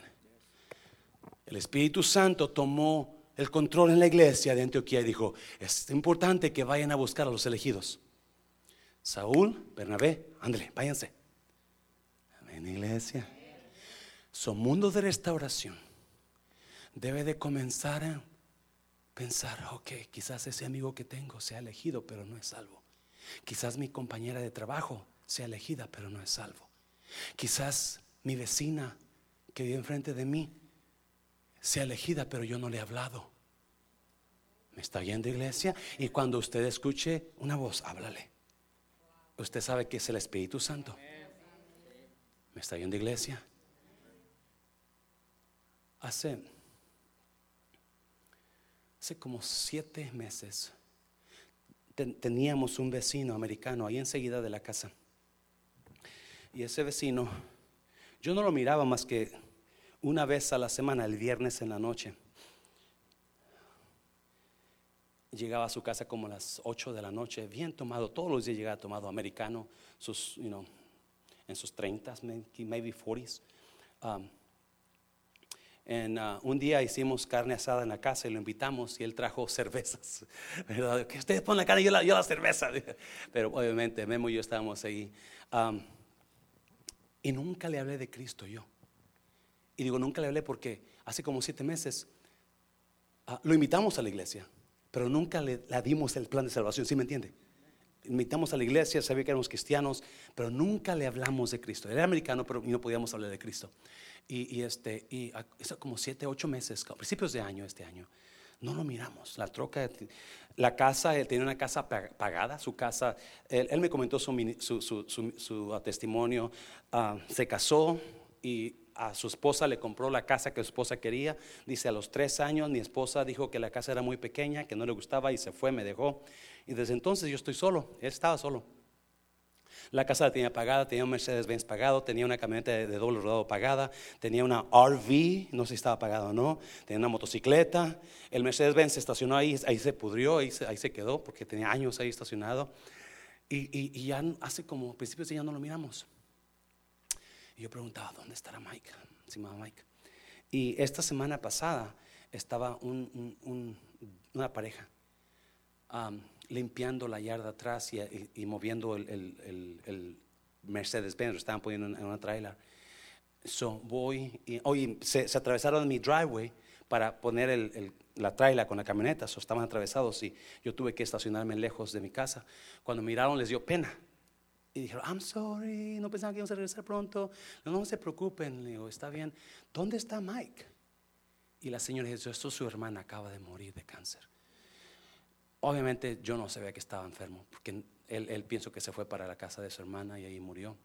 S1: El Espíritu Santo tomó el control en la iglesia de Antioquía y dijo, es importante que vayan a buscar a los elegidos. Saúl, Bernabé, ándale, váyanse. Amén, iglesia. Son mundos de restauración. Debe de comenzar pensar, ok, quizás ese amigo que tengo sea elegido, pero no es salvo. Quizás mi compañera de trabajo sea elegida, pero no es salvo. Quizás mi vecina que vive enfrente de mí sea elegida, pero yo no le he hablado. ¿Me está oyendo iglesia? Y cuando usted escuche una voz, háblale. Usted sabe que es el Espíritu Santo. ¿Me está oyendo iglesia? Hace Hace como siete meses teníamos un vecino americano ahí enseguida de la casa. Y ese vecino, yo no lo miraba más que una vez a la semana, el viernes en la noche. Llegaba a su casa como a las 8 de la noche, bien tomado, todos los días llegaba tomado americano, sus, you know, en sus 30, maybe 40s. En, uh, un día hicimos carne asada en la casa y lo invitamos y él trajo cervezas. Que ustedes ponen la carne y yo la, yo la, cerveza. Pero obviamente Memo y yo estábamos ahí. Um, y nunca le hablé de Cristo yo. Y digo, nunca le hablé porque hace como siete meses uh, lo invitamos a la iglesia, pero nunca le, dimos el plan de salvación. ¿Sí me entiende? Invitamos a la iglesia, sabía que éramos cristianos, pero nunca le hablamos de Cristo. Era americano, pero no podíamos hablar de Cristo. Y, este, y eso como siete, ocho meses, a principios de año, este año, no lo miramos. La troca, la casa, él tenía una casa pagada, su casa, él, me comentó su, su, testimonio, ah, se casó y a su esposa le compró la casa que su esposa quería. Dice, a los tres años mi esposa dijo que la casa era muy pequeña, que no le gustaba y se fue, me dejó. Y desde entonces yo estoy solo, él estaba solo. La casa la tenía pagada, tenía un Mercedes-Benz pagado, tenía una camioneta de, doble rodado pagada, tenía una RV, no sé si estaba pagada o no, tenía una motocicleta. El Mercedes-Benz se estacionó ahí, ahí se pudrió, ahí se, ahí se quedó porque tenía años ahí estacionado. Y, y, ya hace como principios ya no lo miramos. Y yo preguntaba, ¿dónde estará Mike? Encima Mike. Y esta semana pasada estaba una pareja limpiando la yarda atrás y, moviendo el, Mercedes-Benz, estaban poniendo en una trailer. So voy y hoy se, atravesaron mi driveway para poner la trailer con la camioneta, so estaban atravesados y yo tuve que estacionarme lejos de mi casa. Cuando miraron les dio pena y dijeron, I'm sorry, no pensaban que íbamos a regresar pronto. No, no se preocupen, le digo, está bien. ¿Dónde está Mike? Y la señora dijo, esto su hermana acaba de morir de cáncer. Obviamente yo no sabía que estaba enfermo, porque él, pienso que se fue para la casa de su hermana y ahí murió.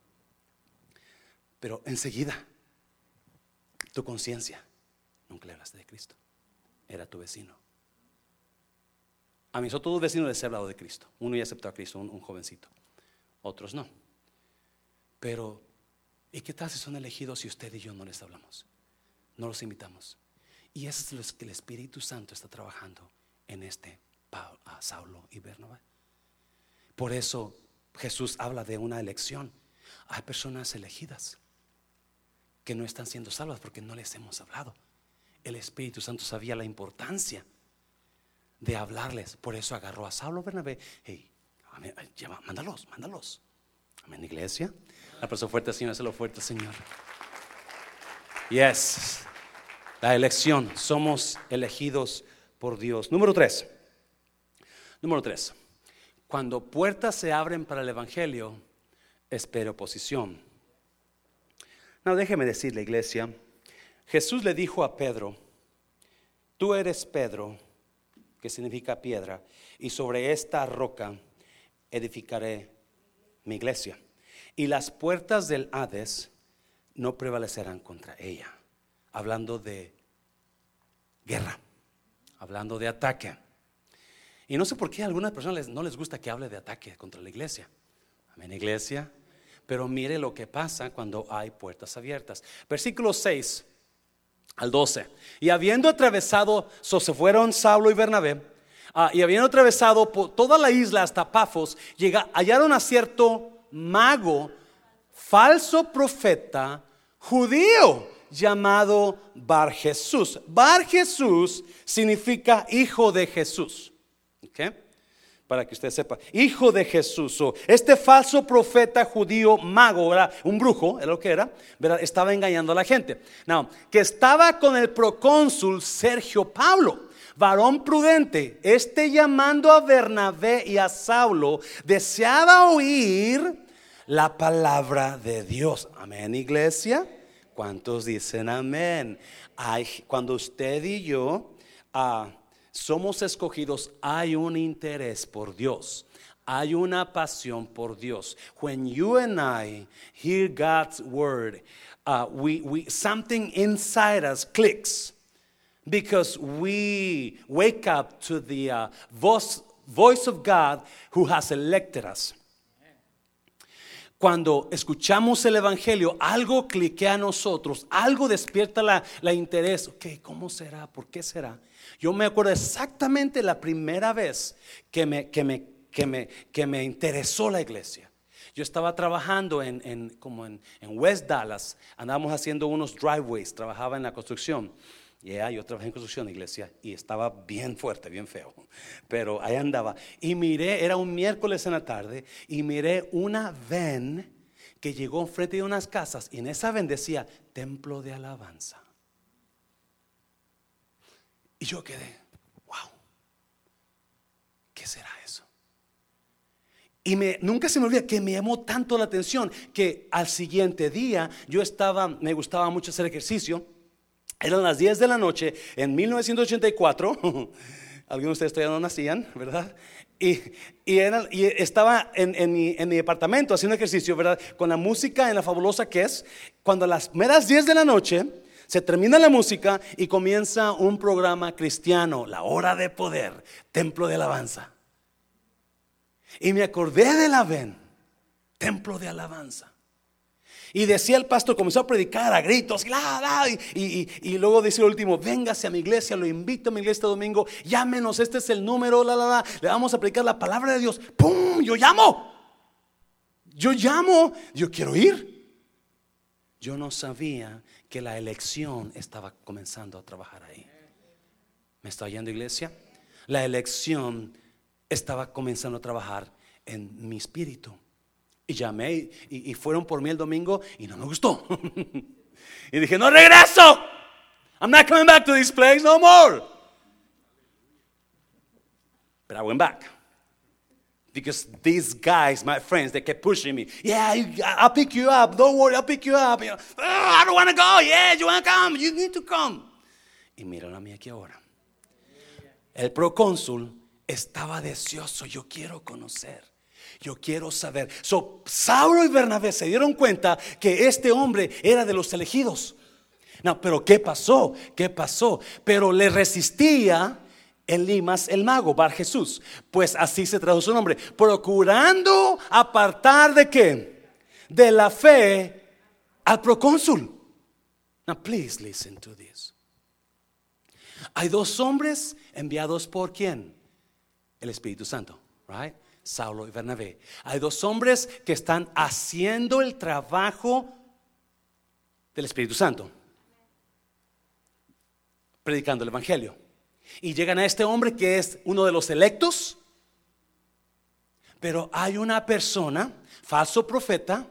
S1: Pero enseguida, tu conciencia, nunca le hablaste de Cristo. Era tu vecino. A mí todos vecinos les he hablado de Cristo. Uno ya aceptó a Cristo, un, jovencito. Otros no. Pero, ¿y qué tal si son elegidos si usted y yo no les hablamos? No los invitamos. Y eso es lo que el Espíritu Santo está trabajando en este a Saulo y Bernabé. Por eso Jesús habla de una elección. Hay personas elegidas que no están siendo salvas porque no les hemos hablado. El Espíritu Santo sabía la importancia de hablarles. Por eso agarró a Saulo Bernabé. Hey, mándalos, mándalos. Amén, iglesia. La persona fuerte, Señor, lo fuerte, Señor. Yes. La elección. Somos elegidos por Dios. Número tres. Número tres. Cuando puertas se abren para el Evangelio, espera oposición. No, déjeme decirle, iglesia. Jesús le dijo a Pedro, tú eres Pedro, que significa piedra, y sobre esta roca edificaré mi iglesia. Y las puertas del Hades no prevalecerán contra ella. Hablando de guerra, hablando de ataque. Y no sé por qué a algunas personas no les gusta que hable de ataque contra la iglesia. Amén, iglesia. Pero mire lo que pasa cuando hay puertas abiertas. Versículo 6 al 12. Y habiendo atravesado, se fueron Saulo y Bernabé, ah, y habiendo atravesado por toda la isla hasta Pafos, llega, hallaron a cierto mago, falso profeta, judío, llamado Bar Jesús. Bar Jesús significa hijo de Jesús. Para que usted sepa, hijo de Jesús. este falso profeta judío mago, un brujo, es lo que era, estaba engañando a la gente. No, que estaba con el procónsul Sergio Pablo varón prudente, este llamando a Bernabé y a Saulo, deseaba oír la palabra de Dios. Amén, iglesia. ¿Cuántos dicen amén? cuando usted y yo ah, somos escogidos, hay un interés por Dios. Hay una pasión por Dios. When you and I hear God's word, uh, we, we, something inside us clicks because we wake up to the uh, voice, voice of God who has elected us. Cuando escuchamos el Evangelio, algo cliquea a nosotros, algo despierta la, la interés. Ok, ¿cómo será? ¿Por qué será? Yo me acuerdo exactamente la primera vez que me, que me, que me, que me interesó la iglesia. Yo estaba trabajando en, en como en, en, West Dallas, andábamos haciendo unos driveways, trabajaba en la construcción. Yeah, yo trabajé en construcción, iglesia, y estaba bien fuerte, bien feo. Pero ahí andaba. Y miré, era un miércoles en la tarde, y miré una ven que llegó frente de unas casas, y en esa ven decía, templo de alabanza. Y yo quedé, wow, ¿qué será eso? Y me, nunca se me olvida que me llamó tanto la atención que al siguiente día yo estaba, me gustaba mucho hacer ejercicio eran las 10 de la noche en 1984. Algunos de ustedes todavía no nacían, ¿verdad? Y, y, estaba en, mi, en, mi, departamento haciendo ejercicio, ¿verdad? Con la música en la fabulosa que es. Cuando a las meras 10 de la noche se termina la música y comienza un programa cristiano, La Hora de Poder, Templo de Alabanza. Y me acordé de la ven, Templo de Alabanza. Y decía el pastor, comenzó a predicar a gritos, y, luego decía el último, véngase a mi iglesia, lo invito a mi iglesia este domingo, llámenos, este es el número, la, la, la, le vamos a predicar la palabra de Dios. ¡Pum! Yo llamo. Yo llamo, yo quiero ir. Yo no sabía que la elección estaba comenzando a trabajar ahí. ¿Me está oyendo iglesia? La elección estaba comenzando a trabajar en mi espíritu. Y llamé y, fueron por mí el domingo y no me gustó. y dije, no regreso. I'm not coming back to this place no more. But I went back. Because these guys, my friends, they kept pushing me. Yeah, I'll pick you up. Don't worry, I'll pick you up. Oh, I don't want to go. Yeah, you want to come. You need to come. Y mira a mí aquí ahora. El procónsul estaba deseoso. Yo quiero conocer. Yo quiero saber. So, Saulo y Bernabé se dieron cuenta que este hombre era de los elegidos. No, pero ¿qué pasó? ¿Qué pasó? Pero le resistía Elimas el mago, Bar Jesús. Pues así se traduce su nombre. Procurando apartar de qué? De la fe al procónsul. Now please listen to this. Hay dos hombres enviados por quién? El Espíritu Santo, right? Saulo y Bernabé. Hay dos hombres que están haciendo el trabajo del Espíritu Santo, predicando el Evangelio. Y llegan a este hombre que es uno de los electos, pero hay una persona, falso profeta,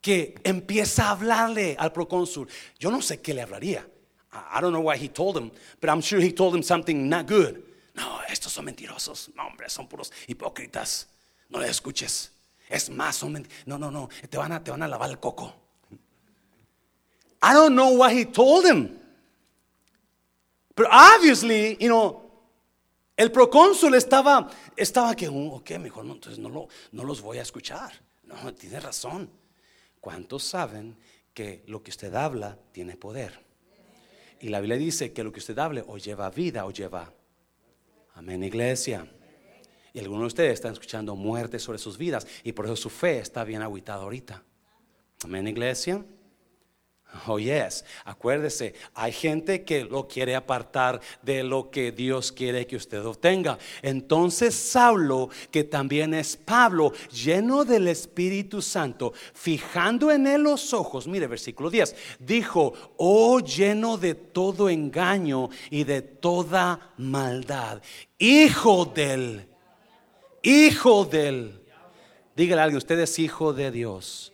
S1: que empieza a hablarle al procónsul. Yo no sé qué le hablaría. I don't know why he told him, but I'm sure he told him something not good. No, estos son mentirosos. No, hombre, son puros hipócritas. No le escuches. Es más, son No, no, no. Te van, a, te van a lavar el coco. I don't know what he told him. But obviously, you know, el procónsul estaba, estaba que, oh, ok, mejor no, entonces no, lo, no los voy a escuchar. No, tiene razón. ¿Cuántos saben que lo que usted habla tiene poder? Y la Biblia dice que lo que usted hable o lleva vida o lleva Amén, iglesia. Y algunos de ustedes están escuchando muerte sobre sus vidas y por eso su fe está bien aguitada ahorita. Amén, iglesia. Oh, yes. Acuérdese, hay gente que lo quiere apartar de lo que Dios quiere que usted obtenga. Entonces, Saulo, que también es Pablo, lleno del Espíritu Santo, fijando en él los ojos, mire, versículo 10, dijo: Oh, lleno de todo engaño y de toda maldad, hijo del, hijo del. Dígale a alguien: Usted es hijo de Dios.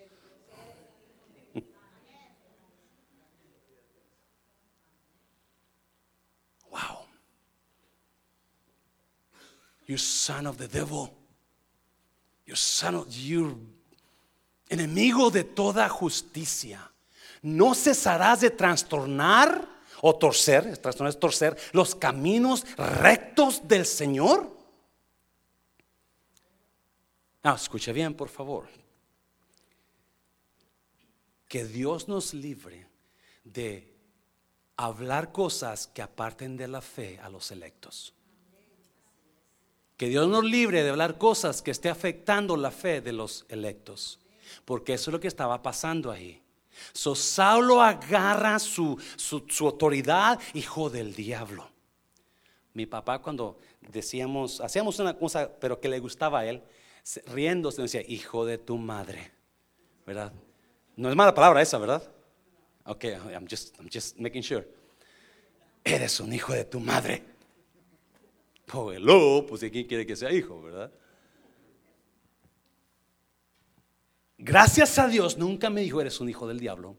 S1: You son of the devil. You son of you enemigo de toda justicia. No cesarás de trastornar o torcer, trastornar es torcer los caminos rectos del Señor. Ah, escuche bien, por favor. Que Dios nos libre de hablar cosas que aparten de la fe a los electos. Que Dios nos libre de hablar cosas que esté afectando la fe de los electos. Porque eso es lo que estaba pasando ahí. So, Saulo agarra su, su, autoridad, hijo del diablo. Mi papá cuando decíamos, hacíamos una cosa, pero que le gustaba a él, riéndose decía, hijo de tu madre. ¿Verdad? No es mala palabra esa, ¿verdad? Ok, I'm just, I'm just making sure. Eres un hijo de tu madre. Oh, hello, pues quién quiere que sea hijo, verdad? Gracias a Dios nunca me dijo eres un hijo del diablo.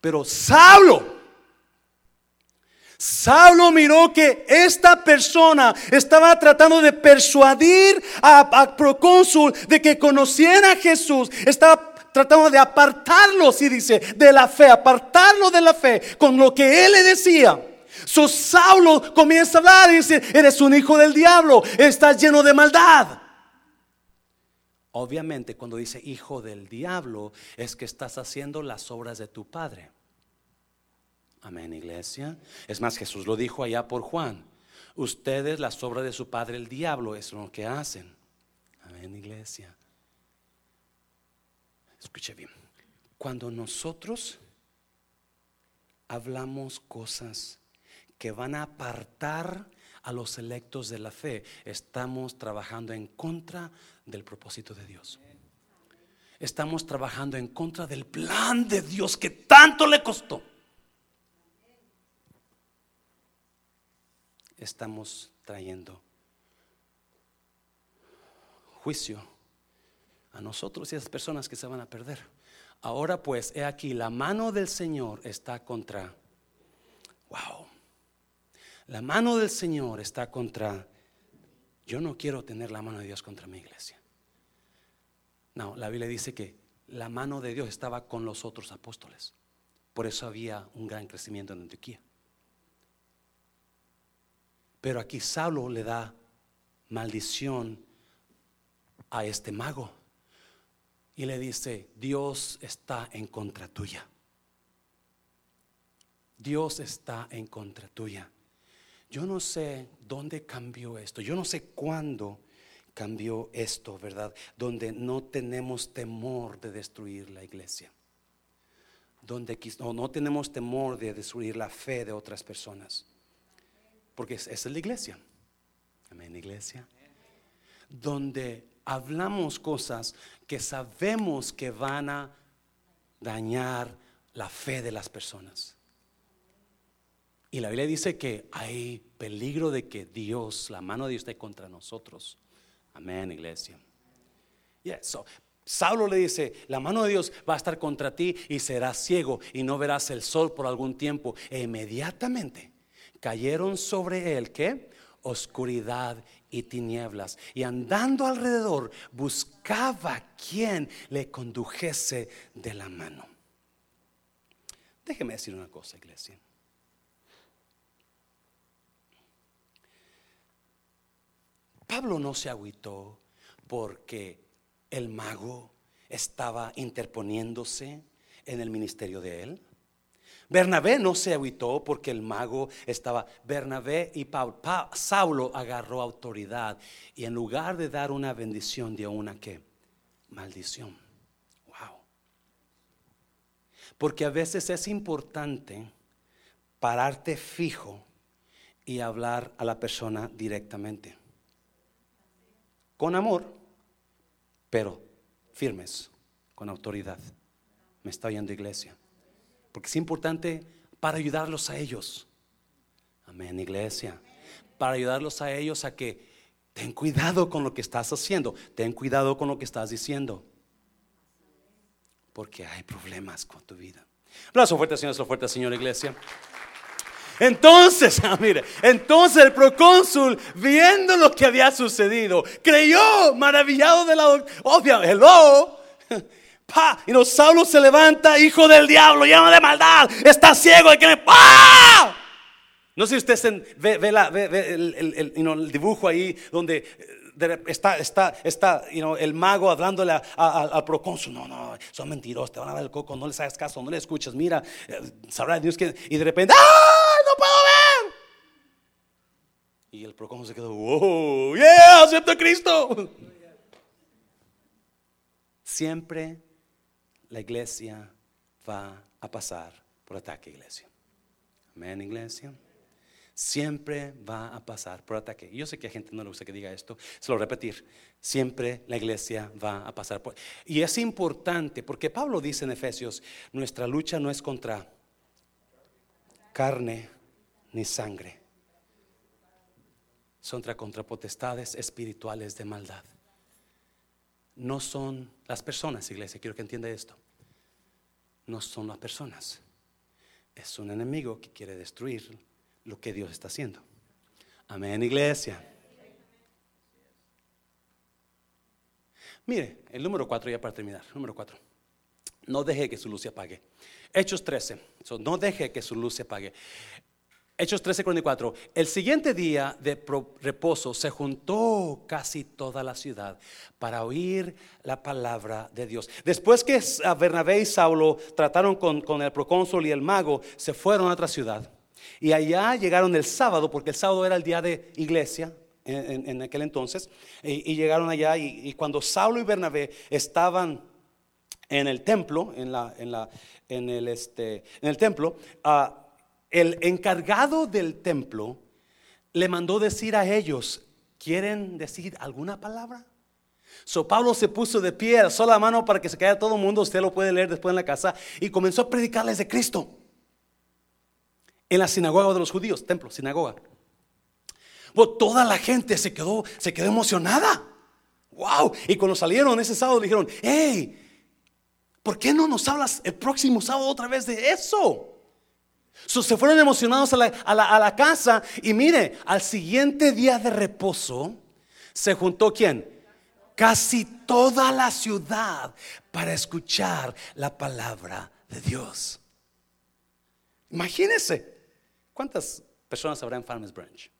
S1: Pero Saulo, Saulo miró que esta persona estaba tratando de persuadir a, procónsul de que conociera a Jesús. Estaba tratando de apartarlo, si dice, de la fe, apartarlo de la fe con lo que él le decía. So Saulo comienza a hablar y dice, eres un hijo del diablo, estás lleno de maldad. Obviamente cuando dice hijo del diablo es que estás haciendo las obras de tu padre. Amén, iglesia. Es más, Jesús lo dijo allá por Juan. Ustedes las obras de su padre el diablo es lo que hacen. Amén, iglesia. Escuche bien. Cuando nosotros hablamos cosas que van a apartar a los electos de la fe, estamos trabajando en contra del propósito de Dios. Estamos trabajando en contra del plan de Dios que tanto le costó. Estamos trayendo juicio a nosotros y a esas personas que se van a perder. Ahora pues, he aquí, la mano del Señor está contra, wow, la mano del Señor está contra... Yo no quiero tener la mano de Dios contra mi iglesia. No, la Biblia dice que la mano de Dios estaba con los otros apóstoles. Por eso había un gran crecimiento en Antioquía. Pero aquí Saulo le da maldición a este mago. Y le dice, Dios está en contra tuya. Dios está en contra tuya. Yo no sé dónde cambió esto. Yo no sé cuándo cambió esto, ¿verdad? Donde no tenemos temor de destruir la iglesia. Donde no, no tenemos temor de destruir la fe de otras personas. Porque esa es la iglesia. Amén, iglesia. Donde hablamos cosas que sabemos que van a dañar la fe de las personas. Y la Biblia dice que hay peligro de que Dios, la mano de Dios esté contra nosotros. Amén, iglesia. Y eso Saulo le dice, la mano de Dios va a estar contra ti y serás ciego y no verás el sol por algún tiempo. E inmediatamente cayeron sobre él, ¿qué? Oscuridad y tinieblas. Y andando alrededor buscaba quien le condujese de la mano. Déjeme decir una cosa, iglesia. Pablo no se agüitó porque el mago estaba interponiéndose en el ministerio de él. Bernabé no se agüitó porque el mago estaba. Bernabé y Pablo, Saulo agarró autoridad y en lugar de dar una bendición dio una que maldición. Wow. Porque a veces es importante pararte fijo y hablar a la persona directamente. Con amor, pero firmes, con autoridad. Me está oyendo iglesia. Porque es importante para ayudarlos a ellos. Amén, iglesia. Para ayudarlos a ellos a que ten cuidado con lo que estás haciendo. Ten cuidado con lo que estás diciendo. Porque hay problemas con tu vida. Aplauso fuerte, Señor, lo fuerte, Señor, iglesia. Entonces, ah, mire, entonces el procónsul, viendo lo que había sucedido, creyó maravillado de la obvia, hello, Pa, y no, Saulo se levanta, hijo del diablo, lleno de maldad, está ciego, y que ¡pa! No sé si usted ve, el, dibujo ahí donde eh, está, está, está el mago hablándole al procónsul. No, no, son mentirosos, te van a dar el coco, no les hagas caso, no le escuchas. Mira, eh, sabrá Dios que. Y de repente, ¡ah! Y el procónsul se quedó, ¡wow! ¡Yeah! ¡Acepto a Cristo! Siempre la iglesia va a pasar por ataque, iglesia. Amén, iglesia. Siempre va a pasar por ataque. Yo sé que a gente no le gusta que diga esto, se lo repetir. Siempre la iglesia va a pasar por. Y es importante porque Pablo dice en Efesios: nuestra lucha no es contra carne ni sangre, son contra potestades espirituales de maldad no son las personas, iglesia, quiero que entienda esto. No son las personas. Es un enemigo que quiere destruir lo que Dios está haciendo. Amén, iglesia. Mire, el número cuatro ya para terminar. Número cuatro. No deje que su luz se apague. Hechos 13. no deje que su luz se apague. Hechos 13:44. El siguiente día de reposo se juntó casi toda la ciudad para oír la palabra de Dios. Después que Bernabé y Saulo trataron con, el procónsul y el mago, se fueron a otra ciudad. Y allá llegaron el sábado, porque el sábado era el día de iglesia en, aquel entonces. Y, llegaron allá y, cuando Saulo y Bernabé estaban en el templo, en, la, en, la, en, el, este, en el templo, uh, el encargado del templo le mandó decir a ellos, ¿quieren decir alguna palabra? So Pablo se puso de pie, alzó la mano para que se caiga todo el mundo, usted lo puede leer después en la casa, y comenzó a predicarles de Cristo. En la sinagoga de los judíos, templo, sinagoga. toda la gente se quedó, se quedó emocionada. Wow. Y cuando salieron ese sábado dijeron, hey, ¿por qué no nos hablas el próximo sábado otra vez de eso? Se fueron emocionados a la, casa y mire, al siguiente día de reposo se juntó quién? Casi toda la ciudad para escuchar la palabra de Dios. Imagínense, ¿cuántas personas habrá en Farmers Branch?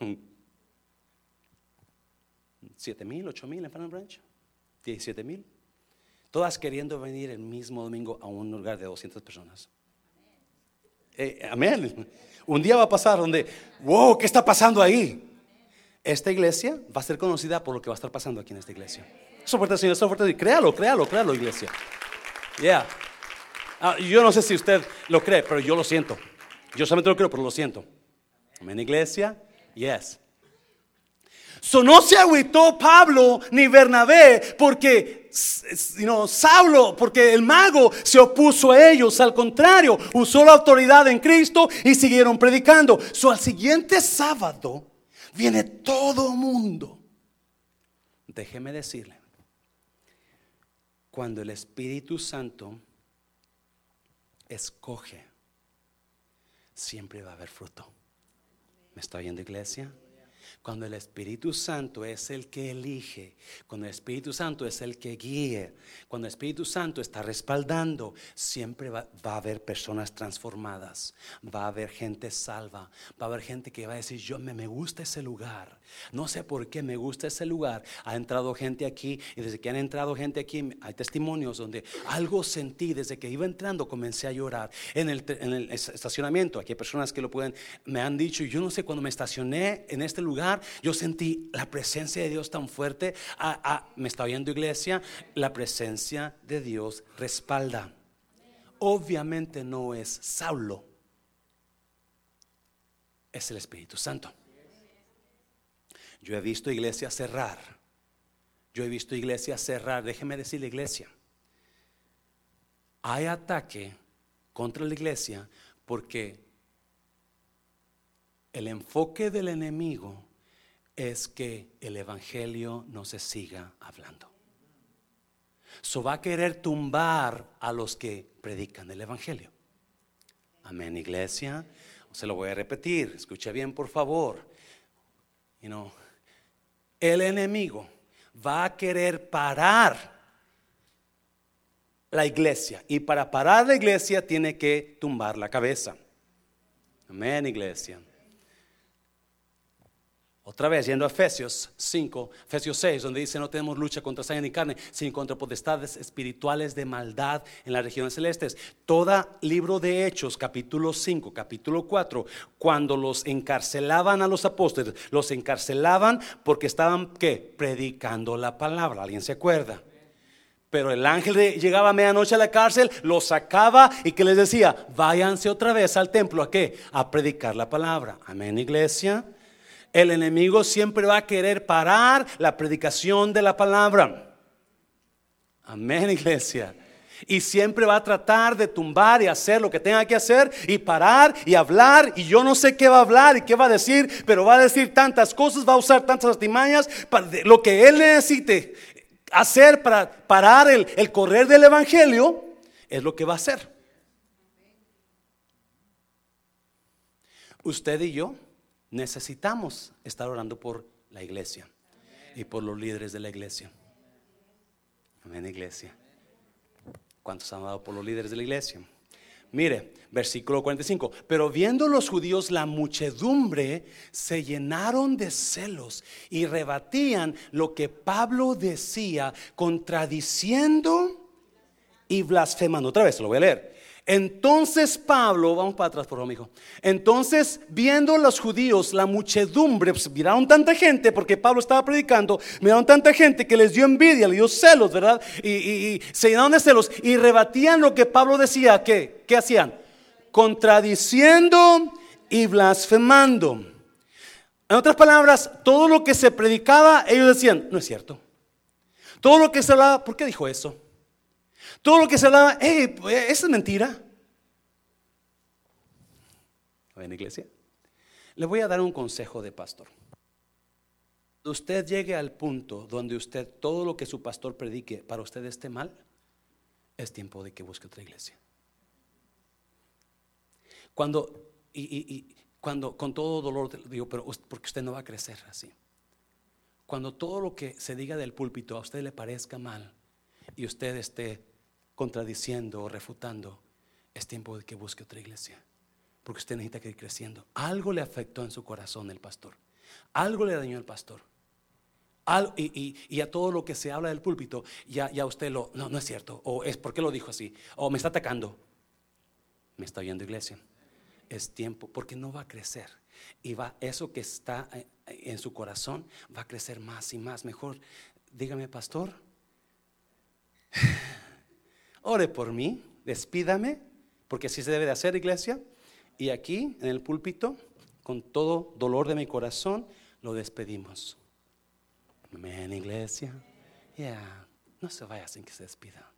S1: 7 mil, 8 mil en Farm Branch, 17 mil. Todas queriendo venir el mismo domingo a un lugar de 200 personas. Eh, amén. Un día va a pasar donde, wow, ¿qué está pasando ahí? Esta iglesia va a ser conocida por lo que va a estar pasando aquí en esta iglesia. Eso fuerte, Señor, eso fuerte. Créalo, créalo, créalo, iglesia. Yeah. Ah, yo no sé si usted lo cree, pero yo lo siento. Yo solamente lo creo, pero lo siento. Amén, iglesia. Yes. So no se agüitó Pablo ni Bernabé porque no, Saulo, porque el mago se opuso a ellos. Al contrario, usó la autoridad en Cristo y siguieron predicando. So al siguiente sábado viene todo mundo. Déjeme decirle, cuando el Espíritu Santo escoge, siempre va a haber fruto. ¿Me está oyendo iglesia? Cuando el Espíritu Santo es el que elige, cuando el Espíritu Santo es el que guíe, cuando el Espíritu Santo está respaldando, siempre va, a haber personas transformadas, va a haber gente salva, va a haber gente que va a decir, yo me, me gusta ese lugar, no sé por qué me gusta ese lugar. Ha entrado gente aquí y desde que han entrado gente aquí hay testimonios donde algo sentí, desde que iba entrando comencé a llorar. En el, en el estacionamiento, aquí hay personas que lo pueden, me han dicho, yo no sé, cuando me estacioné en este lugar, yo sentí la presencia de Dios tan fuerte. Ah, ah, me está oyendo iglesia, la presencia de Dios respalda. Obviamente no es Saulo, es el Espíritu Santo. Yo he visto iglesia cerrar. Yo he visto iglesia cerrar. Déjeme decir la iglesia. Hay ataque contra la iglesia porque el enfoque del enemigo es que el Evangelio no se siga hablando. So va a querer tumbar a los que predican el Evangelio. Amén, iglesia. Se lo voy a repetir. Escuche bien, por favor. You el enemigo va a querer parar la iglesia. Y para parar la iglesia tiene que tumbar la cabeza. Amén, iglesia. Otra vez, yendo a Efesios 5, Efesios 6, donde dice, no tenemos lucha contra sangre ni carne, sino contra potestades espirituales de maldad en las regiones celestes. Todo libro de Hechos, capítulo 5, capítulo 4, cuando los encarcelaban a los apóstoles, los encarcelaban porque estaban, ¿qué? Predicando la palabra. ¿Alguien se acuerda? Pero el ángel llegaba a medianoche a la cárcel, los sacaba y que les decía, váyanse otra vez al templo, ¿a qué? A predicar la palabra. Amén, iglesia. El enemigo siempre va a querer parar la predicación de la palabra. Amén, iglesia. Y siempre va a tratar de tumbar y hacer lo que tenga que hacer y parar y hablar. Y yo no sé qué va a hablar y qué va a decir, pero va a decir tantas cosas, va a usar tantas artimañas para lo que él necesite hacer para parar el, el correr del evangelio, es lo que va a hacer. Usted y yo necesitamos estar orando por la iglesia y por los líderes de la iglesia. Amén, iglesia. ¿Cuántos han dado por los líderes de la iglesia? Mire, versículo 45. Pero viendo los judíos la muchedumbre, se llenaron de celos y rebatían lo que Pablo decía, contradiciendo y blasfemando. Otra vez, lo voy a leer. Entonces Pablo, vamos para atrás por favor, hijo. Entonces, viendo los judíos la muchedumbre, pues, miraron tanta gente, porque Pablo estaba predicando, miraron tanta gente que les dio envidia, les dio celos, ¿verdad? Y, se llenaron de celos y rebatían lo que Pablo decía. ¿Qué? ¿Qué hacían? Contradiciendo y blasfemando. En otras palabras, todo lo que se predicaba, ellos decían, no es cierto. Todo lo que se hablaba, ¿por qué dijo eso? Todo lo que se hablaba, hey, esa es mentira. ¿En iglesia? Le voy a dar un consejo de pastor. Usted llegue al punto donde usted todo lo que su pastor predique para usted esté mal, es tiempo de que busque otra iglesia. Cuando, y, cuando con todo dolor digo, pero porque usted no va a crecer así. Cuando todo lo que se diga del púlpito a usted le parezca mal y usted esté contradiciendo o refutando, es tiempo de que busque otra iglesia. Porque usted necesita que ir creciendo. Algo le afectó en su corazón el pastor. Algo le dañó al pastor. y, a todo lo que se habla del púlpito, ya, ya usted lo, no, no es cierto, o es porque lo dijo así, o me está atacando. Me está oyendo iglesia. Es tiempo, porque no va a crecer. Y va, eso que está eh, en su corazón va a crecer más y más. Mejor, dígame, pastor, ore por mí, despídame, porque así se debe de hacer, iglesia. Y aquí, en el púlpito, con todo dolor de mi corazón, lo despedimos. Amén, iglesia. Ya, no se vaya sin que se despida.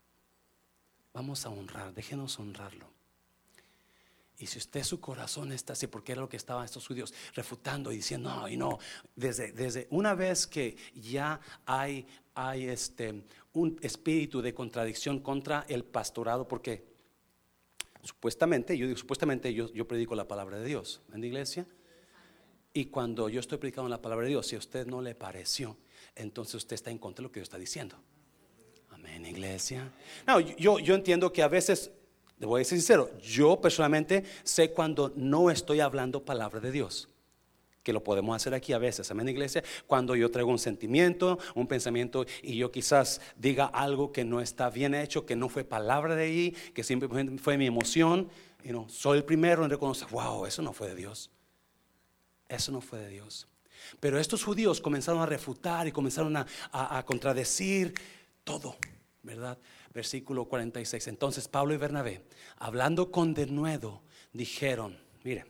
S1: Vamos a honrar, déjenos honrarlo. Y si usted su corazón está así, porque era lo que estaban estos judíos refutando y diciendo, no, y no, desde, desde una vez que ya hay, hay este, un espíritu de contradicción contra el pastorado, porque supuestamente, yo digo supuestamente, yo, yo predico la palabra de Dios en la iglesia, y cuando yo estoy predicando la palabra de Dios, si a usted no le pareció, entonces usted está en contra de lo que Dios está diciendo. Amén, iglesia. No, yo, yo entiendo que a veces voy a ser sincero, yo personalmente sé cuando no estoy hablando palabra de Dios. Que lo podemos hacer aquí a veces, amén, iglesia. Cuando yo traigo un sentimiento, un pensamiento y yo quizás diga algo que no está bien hecho, que no fue palabra de ahí, que simplemente fue mi emoción. Y no, soy el primero en reconocer, wow, eso no fue de Dios. Eso no fue de Dios. Pero estos judíos comenzaron a refutar y comenzaron a, a contradecir todo, ¿verdad? Versículo 46. Entonces Pablo y Bernabé, hablando con denuedo, dijeron, mire,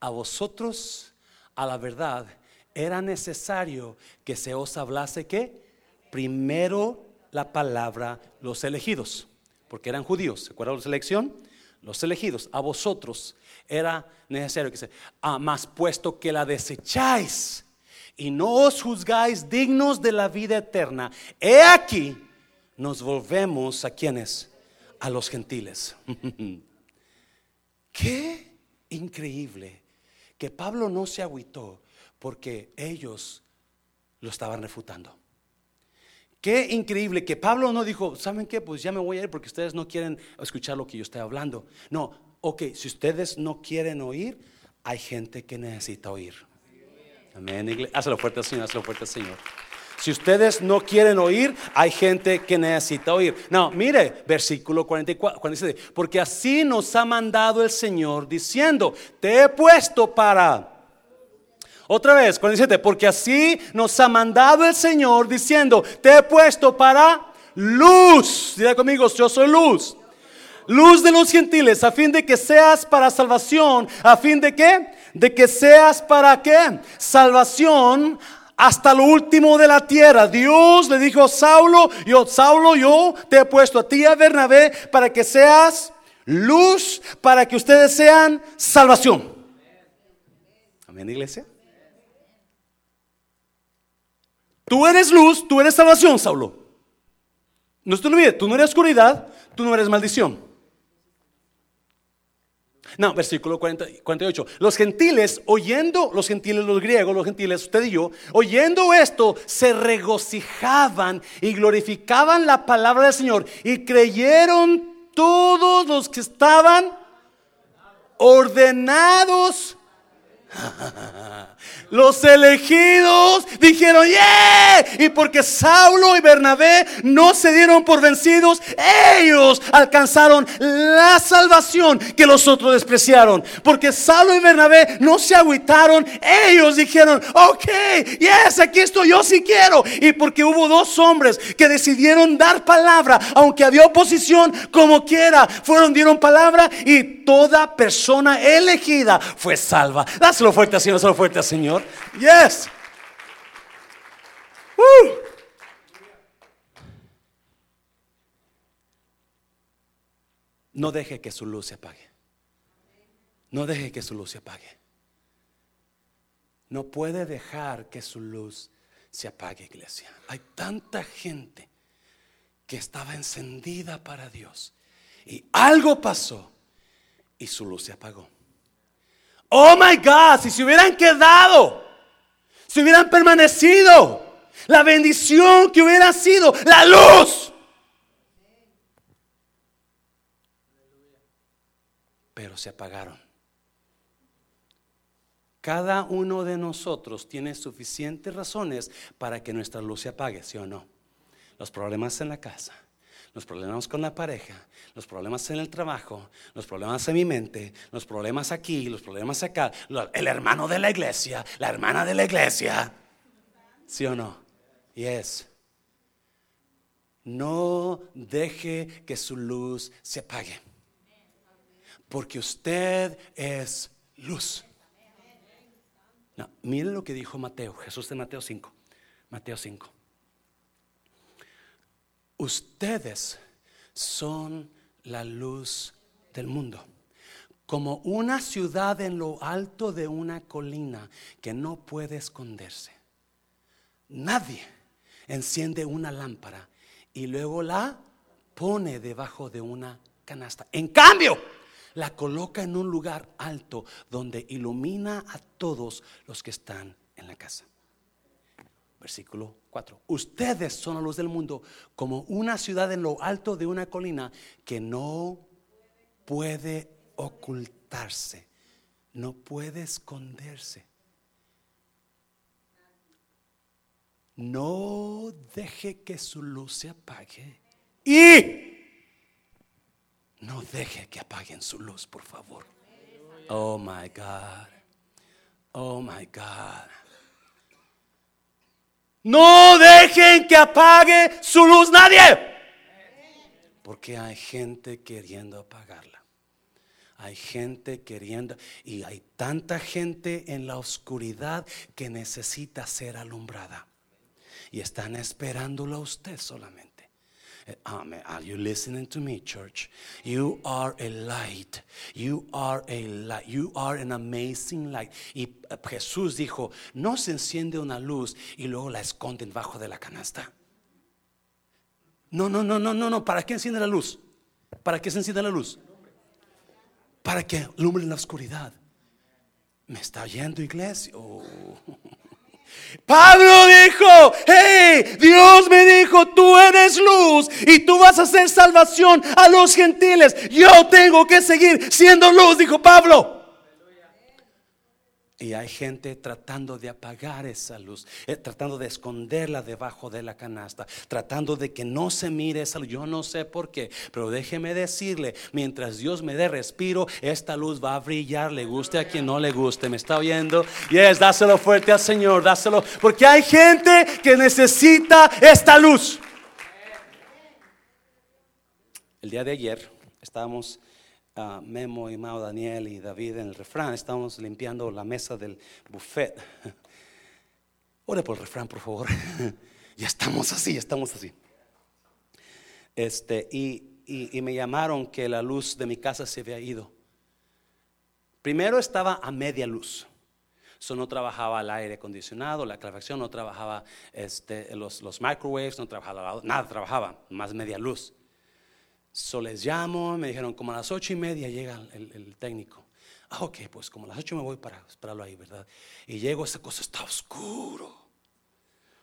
S1: a vosotros, a la verdad, era necesario que se os hablase que primero la palabra los elegidos, porque eran judíos, ¿se acuerdan de la selección? Los elegidos, a vosotros era necesario que se, ah, más puesto que la desecháis y no os juzgáis dignos de la vida eterna, he aquí nos volvemos a quienes? A los gentiles. Qué increíble que Pablo no se agüitó porque ellos lo estaban refutando. Qué increíble que Pablo no dijo, ¿saben qué? Pues ya me voy a ir porque ustedes no quieren escuchar lo que yo estoy hablando. No, ok, si ustedes no quieren oír, hay gente que necesita oír. Amén. Hazlo fuerte Señor, hazlo fuerte Señor. Si ustedes no quieren oír, hay gente que necesita oír. No, mire, versículo 44, 47. Porque así nos ha mandado el Señor diciendo, te he puesto para... Otra vez, 47, porque así nos ha mandado el Señor diciendo, te he puesto para luz. Diga conmigo, yo soy luz. Luz de los gentiles, a fin de que seas para salvación, a fin de que, de que seas para qué? Salvación hasta lo último de la tierra. Dios le dijo a Saulo, yo, Saulo, yo te he puesto a ti, a Bernabé, para que seas luz, para que ustedes sean salvación. Amén, iglesia. Tú eres luz, tú eres salvación, Saulo. No te olvides, tú no eres oscuridad, tú no eres maldición. No, versículo 48. Los gentiles, oyendo, los gentiles, los griegos, los gentiles, usted y yo, oyendo esto, se regocijaban y glorificaban la palabra del Señor y creyeron todos los que estaban ordenados Los elegidos dijeron, yeah. Y porque Saulo y Bernabé no se dieron por vencidos, ellos alcanzaron la salvación que los otros despreciaron. Porque Saulo y Bernabé no se agüitaron, ellos dijeron, ok, yes, aquí estoy, yo sí quiero. Y porque hubo dos hombres que decidieron dar palabra, aunque había oposición, como quiera, fueron, dieron palabra y toda persona elegida fue salva. Dáselo fuerte, Señor, dáselo fuerte, Señor. Yes. No deje que su luz se apague. No deje que su luz se apague. No puede dejar que su luz se apague, iglesia. Hay tanta gente que estaba encendida para Dios y algo pasó y su luz se apagó. Oh my God, si se hubieran quedado, si hubieran permanecido, la bendición que hubiera sido, la luz. Pero se apagaron. Cada uno de nosotros tiene suficientes razones para que nuestra luz se apague, ¿sí o no? Los problemas en la casa, los problemas con la pareja, los problemas en el trabajo, los problemas en mi mente, los problemas aquí, los problemas acá, el hermano de la iglesia, la hermana de la iglesia. ¿Sí o no? Yes. No deje que su luz se apague. Porque usted es luz. No, mire lo que dijo Mateo, Jesús de Mateo 5. Mateo 5. Ustedes son la luz del mundo. Como una ciudad en lo alto de una colina que no puede esconderse. Nadie enciende una lámpara y luego la pone debajo de una canasta. En cambio, la coloca en un lugar alto donde ilumina a todos los que están en la casa. Versículo 4. Ustedes son la luz del mundo como una ciudad en lo alto de una colina que no puede ocultarse, no puede esconderse. No deje que su luz se apague. Y no deje que apaguen su luz, por favor. Oh my God. Oh my God. No dejen que apague su luz nadie. Porque hay gente queriendo apagarla. Hay gente queriendo, y hay tanta gente en la oscuridad que necesita ser alumbrada y están esperándolo a usted solamente. Amen. Are you listening to me, church? You are a light. You are a light. You are an amazing light. Y eh, Jesús dijo: No se enciende una luz y luego la esconden bajo de la canasta. No, no, no, no, no, no. ¿Para qué enciende la luz? ¿Para qué se enciende la luz? Para que alumbre en la oscuridad. Me está oyendo, iglesia. Oh. Pablo dijo, hey, Dios me dijo, tú eres luz y tú vas a hacer salvación a los gentiles. Yo tengo que seguir siendo luz, dijo Pablo. Y hay gente tratando de apagar esa luz, eh, tratando de esconderla debajo de la canasta, tratando de que no se mire esa luz. Yo no sé por qué, pero déjeme decirle, mientras Dios me dé respiro, esta luz va a brillar, le guste a quien no le guste. ¿Me está oyendo? Yes, dáselo fuerte al Señor, dáselo, porque hay gente que necesita esta luz. El día de ayer estábamos Memo y Mao Daniel y David en el refrán. Estamos limpiando la mesa del buffet. Ore por el refrán, por favor. ya estamos así, estamos así. Este, y, me llamaron que la luz de mi casa se había ido. Primero estaba a media luz. Eso no trabajaba el aire acondicionado, la calefacción, no trabajaba este, los, los microwaves, no trabajaba nada, trabajaba más media luz. So les llamo, me dijeron como a las ocho y media llega el, técnico. Ah, ok, pues como a las ocho me voy para esperarlo ahí, ¿verdad? Y llego, esa cosa está oscuro,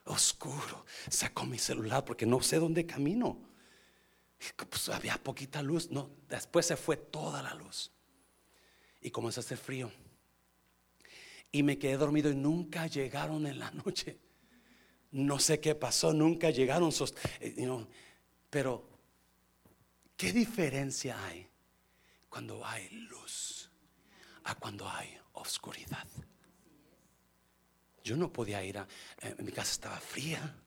S1: oscuro. Saco mi celular porque no sé dónde camino. Pues había poquita luz, no, después se fue toda la luz. Y comenzó a hacer frío. Y me quedé dormido y nunca llegaron en la noche. No sé qué pasó, nunca llegaron. Eh, pero ¿Qué diferencia hay cuando hay luz a cuando hay oscuridad? Yo no podía ir a, eh, mi casa estaba fría.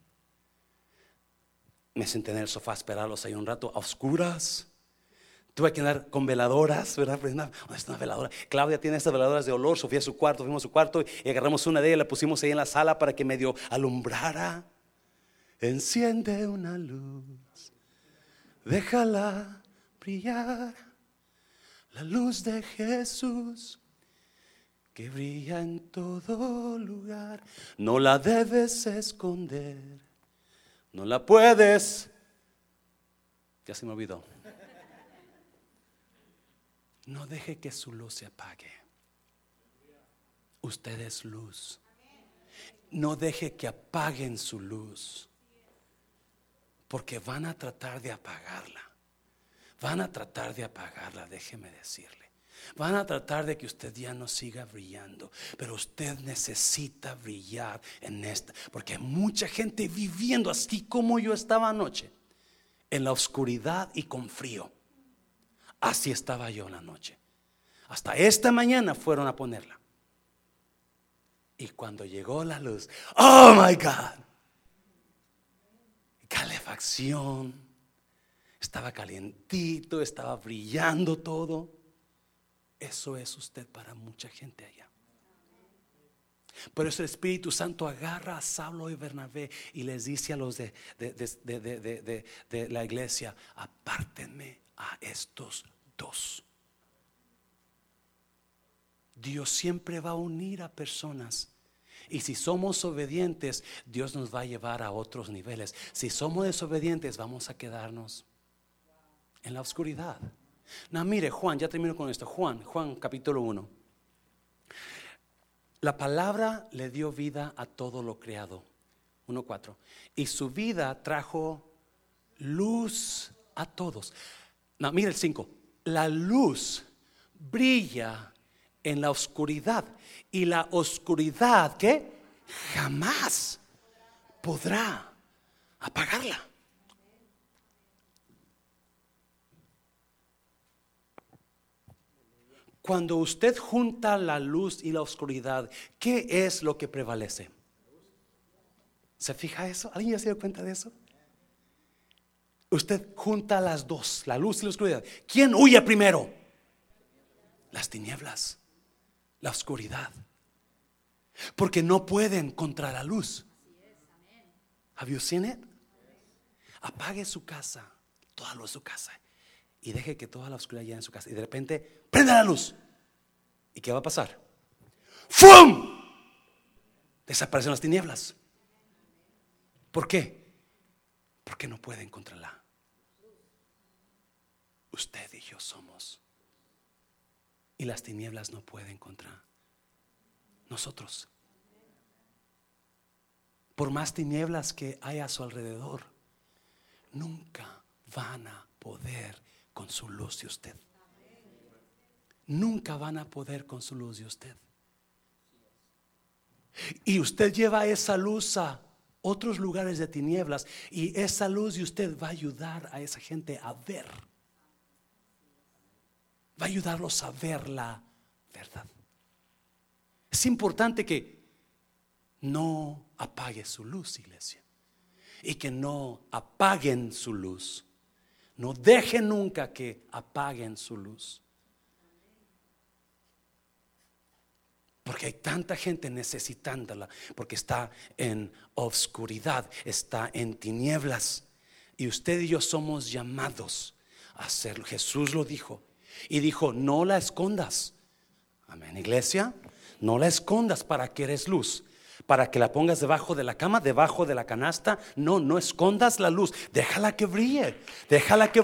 S1: Me senté en el sofá a esperarlos ahí un rato a oscuras. Tuve que andar con veladoras, ¿verdad? ¿Dónde está una veladora? Claudia tiene estas veladoras de olor. Sofía a su cuarto, fuimos a su cuarto y agarramos una de ellas, la pusimos ahí en la sala para que medio alumbrara. Enciende una luz déjala brillar, la luz de Jesús que brilla en todo lugar. No la debes esconder, no la puedes. Ya se me olvidó. No deje que su luz se apague. Usted es luz. No deje que apaguen su luz porque van a tratar de apagarla. Van a tratar de apagarla, déjeme decirle. Van a tratar de que usted ya no siga brillando, pero usted necesita brillar en esta, porque hay mucha gente viviendo así como yo estaba anoche, en la oscuridad y con frío. Así estaba yo en la noche. Hasta esta mañana fueron a ponerla. Y cuando llegó la luz, oh my God, estaba calientito, estaba brillando todo. Eso es usted para mucha gente allá. Por eso el Espíritu Santo agarra a Saulo y Bernabé y les dice a los de, de, la iglesia, apártenme a estos dos. Dios siempre va a unir a personas. Y si somos obedientes, Dios nos va a llevar a otros niveles. Si somos desobedientes, vamos a quedarnos en la oscuridad. No, mire, Juan, ya termino con esto. Juan, Juan capítulo 1. La palabra le dio vida a todo lo creado. 1.4. Y su vida trajo luz a todos. No, mire el 5. La luz brilla en la oscuridad. Y la oscuridad que jamás podrá apagarla. Cuando usted junta la luz y la oscuridad, ¿qué es lo que prevalece? ¿Se fija eso? ¿Alguien ya se dio cuenta de eso? Usted junta las dos, la luz y la oscuridad. ¿Quién huye primero? Las tinieblas, la oscuridad. Porque no pueden contra la luz. Have you seen it? Apague su casa, toda luz de su casa y deje que toda la oscuridad llegue en su casa. Y de repente, prenda la luz. ¿Y qué va a pasar? ¡Fum! Desaparecen las tinieblas. ¿Por qué? Porque no pueden controlar. Usted y yo somos. Y las tinieblas no pueden contra nosotros. Por más tinieblas que hay a su alrededor, nunca van a poder con su luz de usted. Nunca van a poder con su luz de usted. Y usted lleva esa luz a otros lugares de tinieblas y esa luz de usted va a ayudar a esa gente a ver. Va ayudarlos a ver la verdad. Es importante que no apague su luz, iglesia. Y que no apaguen su luz. No dejen nunca que apaguen su luz. Porque hay tanta gente necesitándola, porque está en oscuridad, está en tinieblas. Y usted y yo somos llamados a hacerlo. Jesús lo dijo. Y dijo, no la escondas. Amén, iglesia. No la escondas para que eres luz para que la pongas debajo de la cama, debajo de la canasta. No, no escondas la luz. Déjala que brille. Déjala que,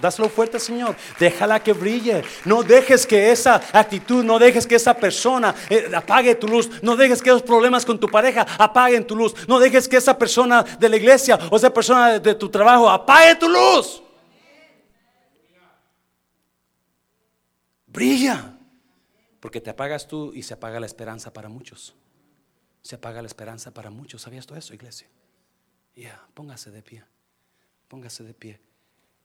S1: dáselo fuerte, Señor. Déjala que brille. No dejes que esa actitud, no dejes que esa persona eh, apague tu luz. No dejes que esos problemas con tu pareja apaguen tu luz. No dejes que esa persona de la iglesia o esa persona de tu trabajo apague tu luz. Brilla. Porque te apagas tú y se apaga la esperanza para muchos se apaga la esperanza para muchos. ¿Sabías todo eso, iglesia? Ya, póngase de pie. Póngase de pie.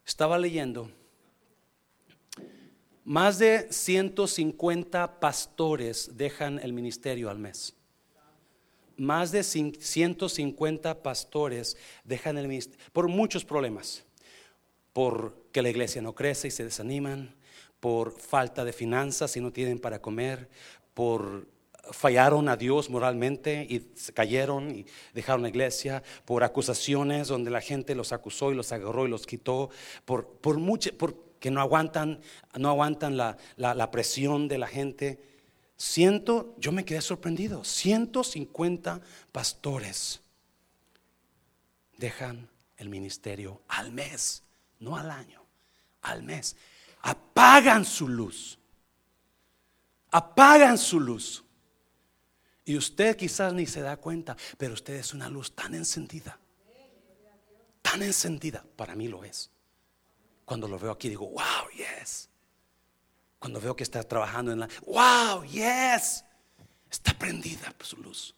S1: Estaba leyendo. Más de 150 pastores dejan el ministerio al mes. Más de 150 pastores dejan el ministerio por muchos problemas. Porque la iglesia no crece y se desaniman, por falta de finanzas y no tienen para comer, por fallaron a Dios moralmente y cayeron y dejaron la iglesia por acusaciones donde la gente los acusó y los agarró y los quitó por, por mucho, porque no aguantan, no aguantan la, la, presión de la gente. Ciento, yo me quedé sorprendido, 150 pastores dejan el ministerio al mes, no al año, al mes. Apagan su luz. Apagan su luz. Y usted quizás ni se da cuenta, pero usted es una luz tan encendida. Tan encendida. Para mí lo es. Cuando lo veo aquí digo, wow, yes. Cuando veo que está trabajando en la, wow, yes, está prendida su luz.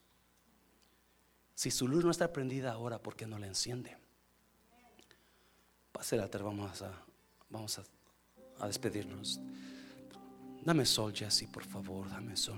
S1: Si su luz no está prendida ahora, ¿por qué no la enciende? Pase la vamos a, vamos a, a despedirnos. Dame sol, Jesse, por favor, dame sol.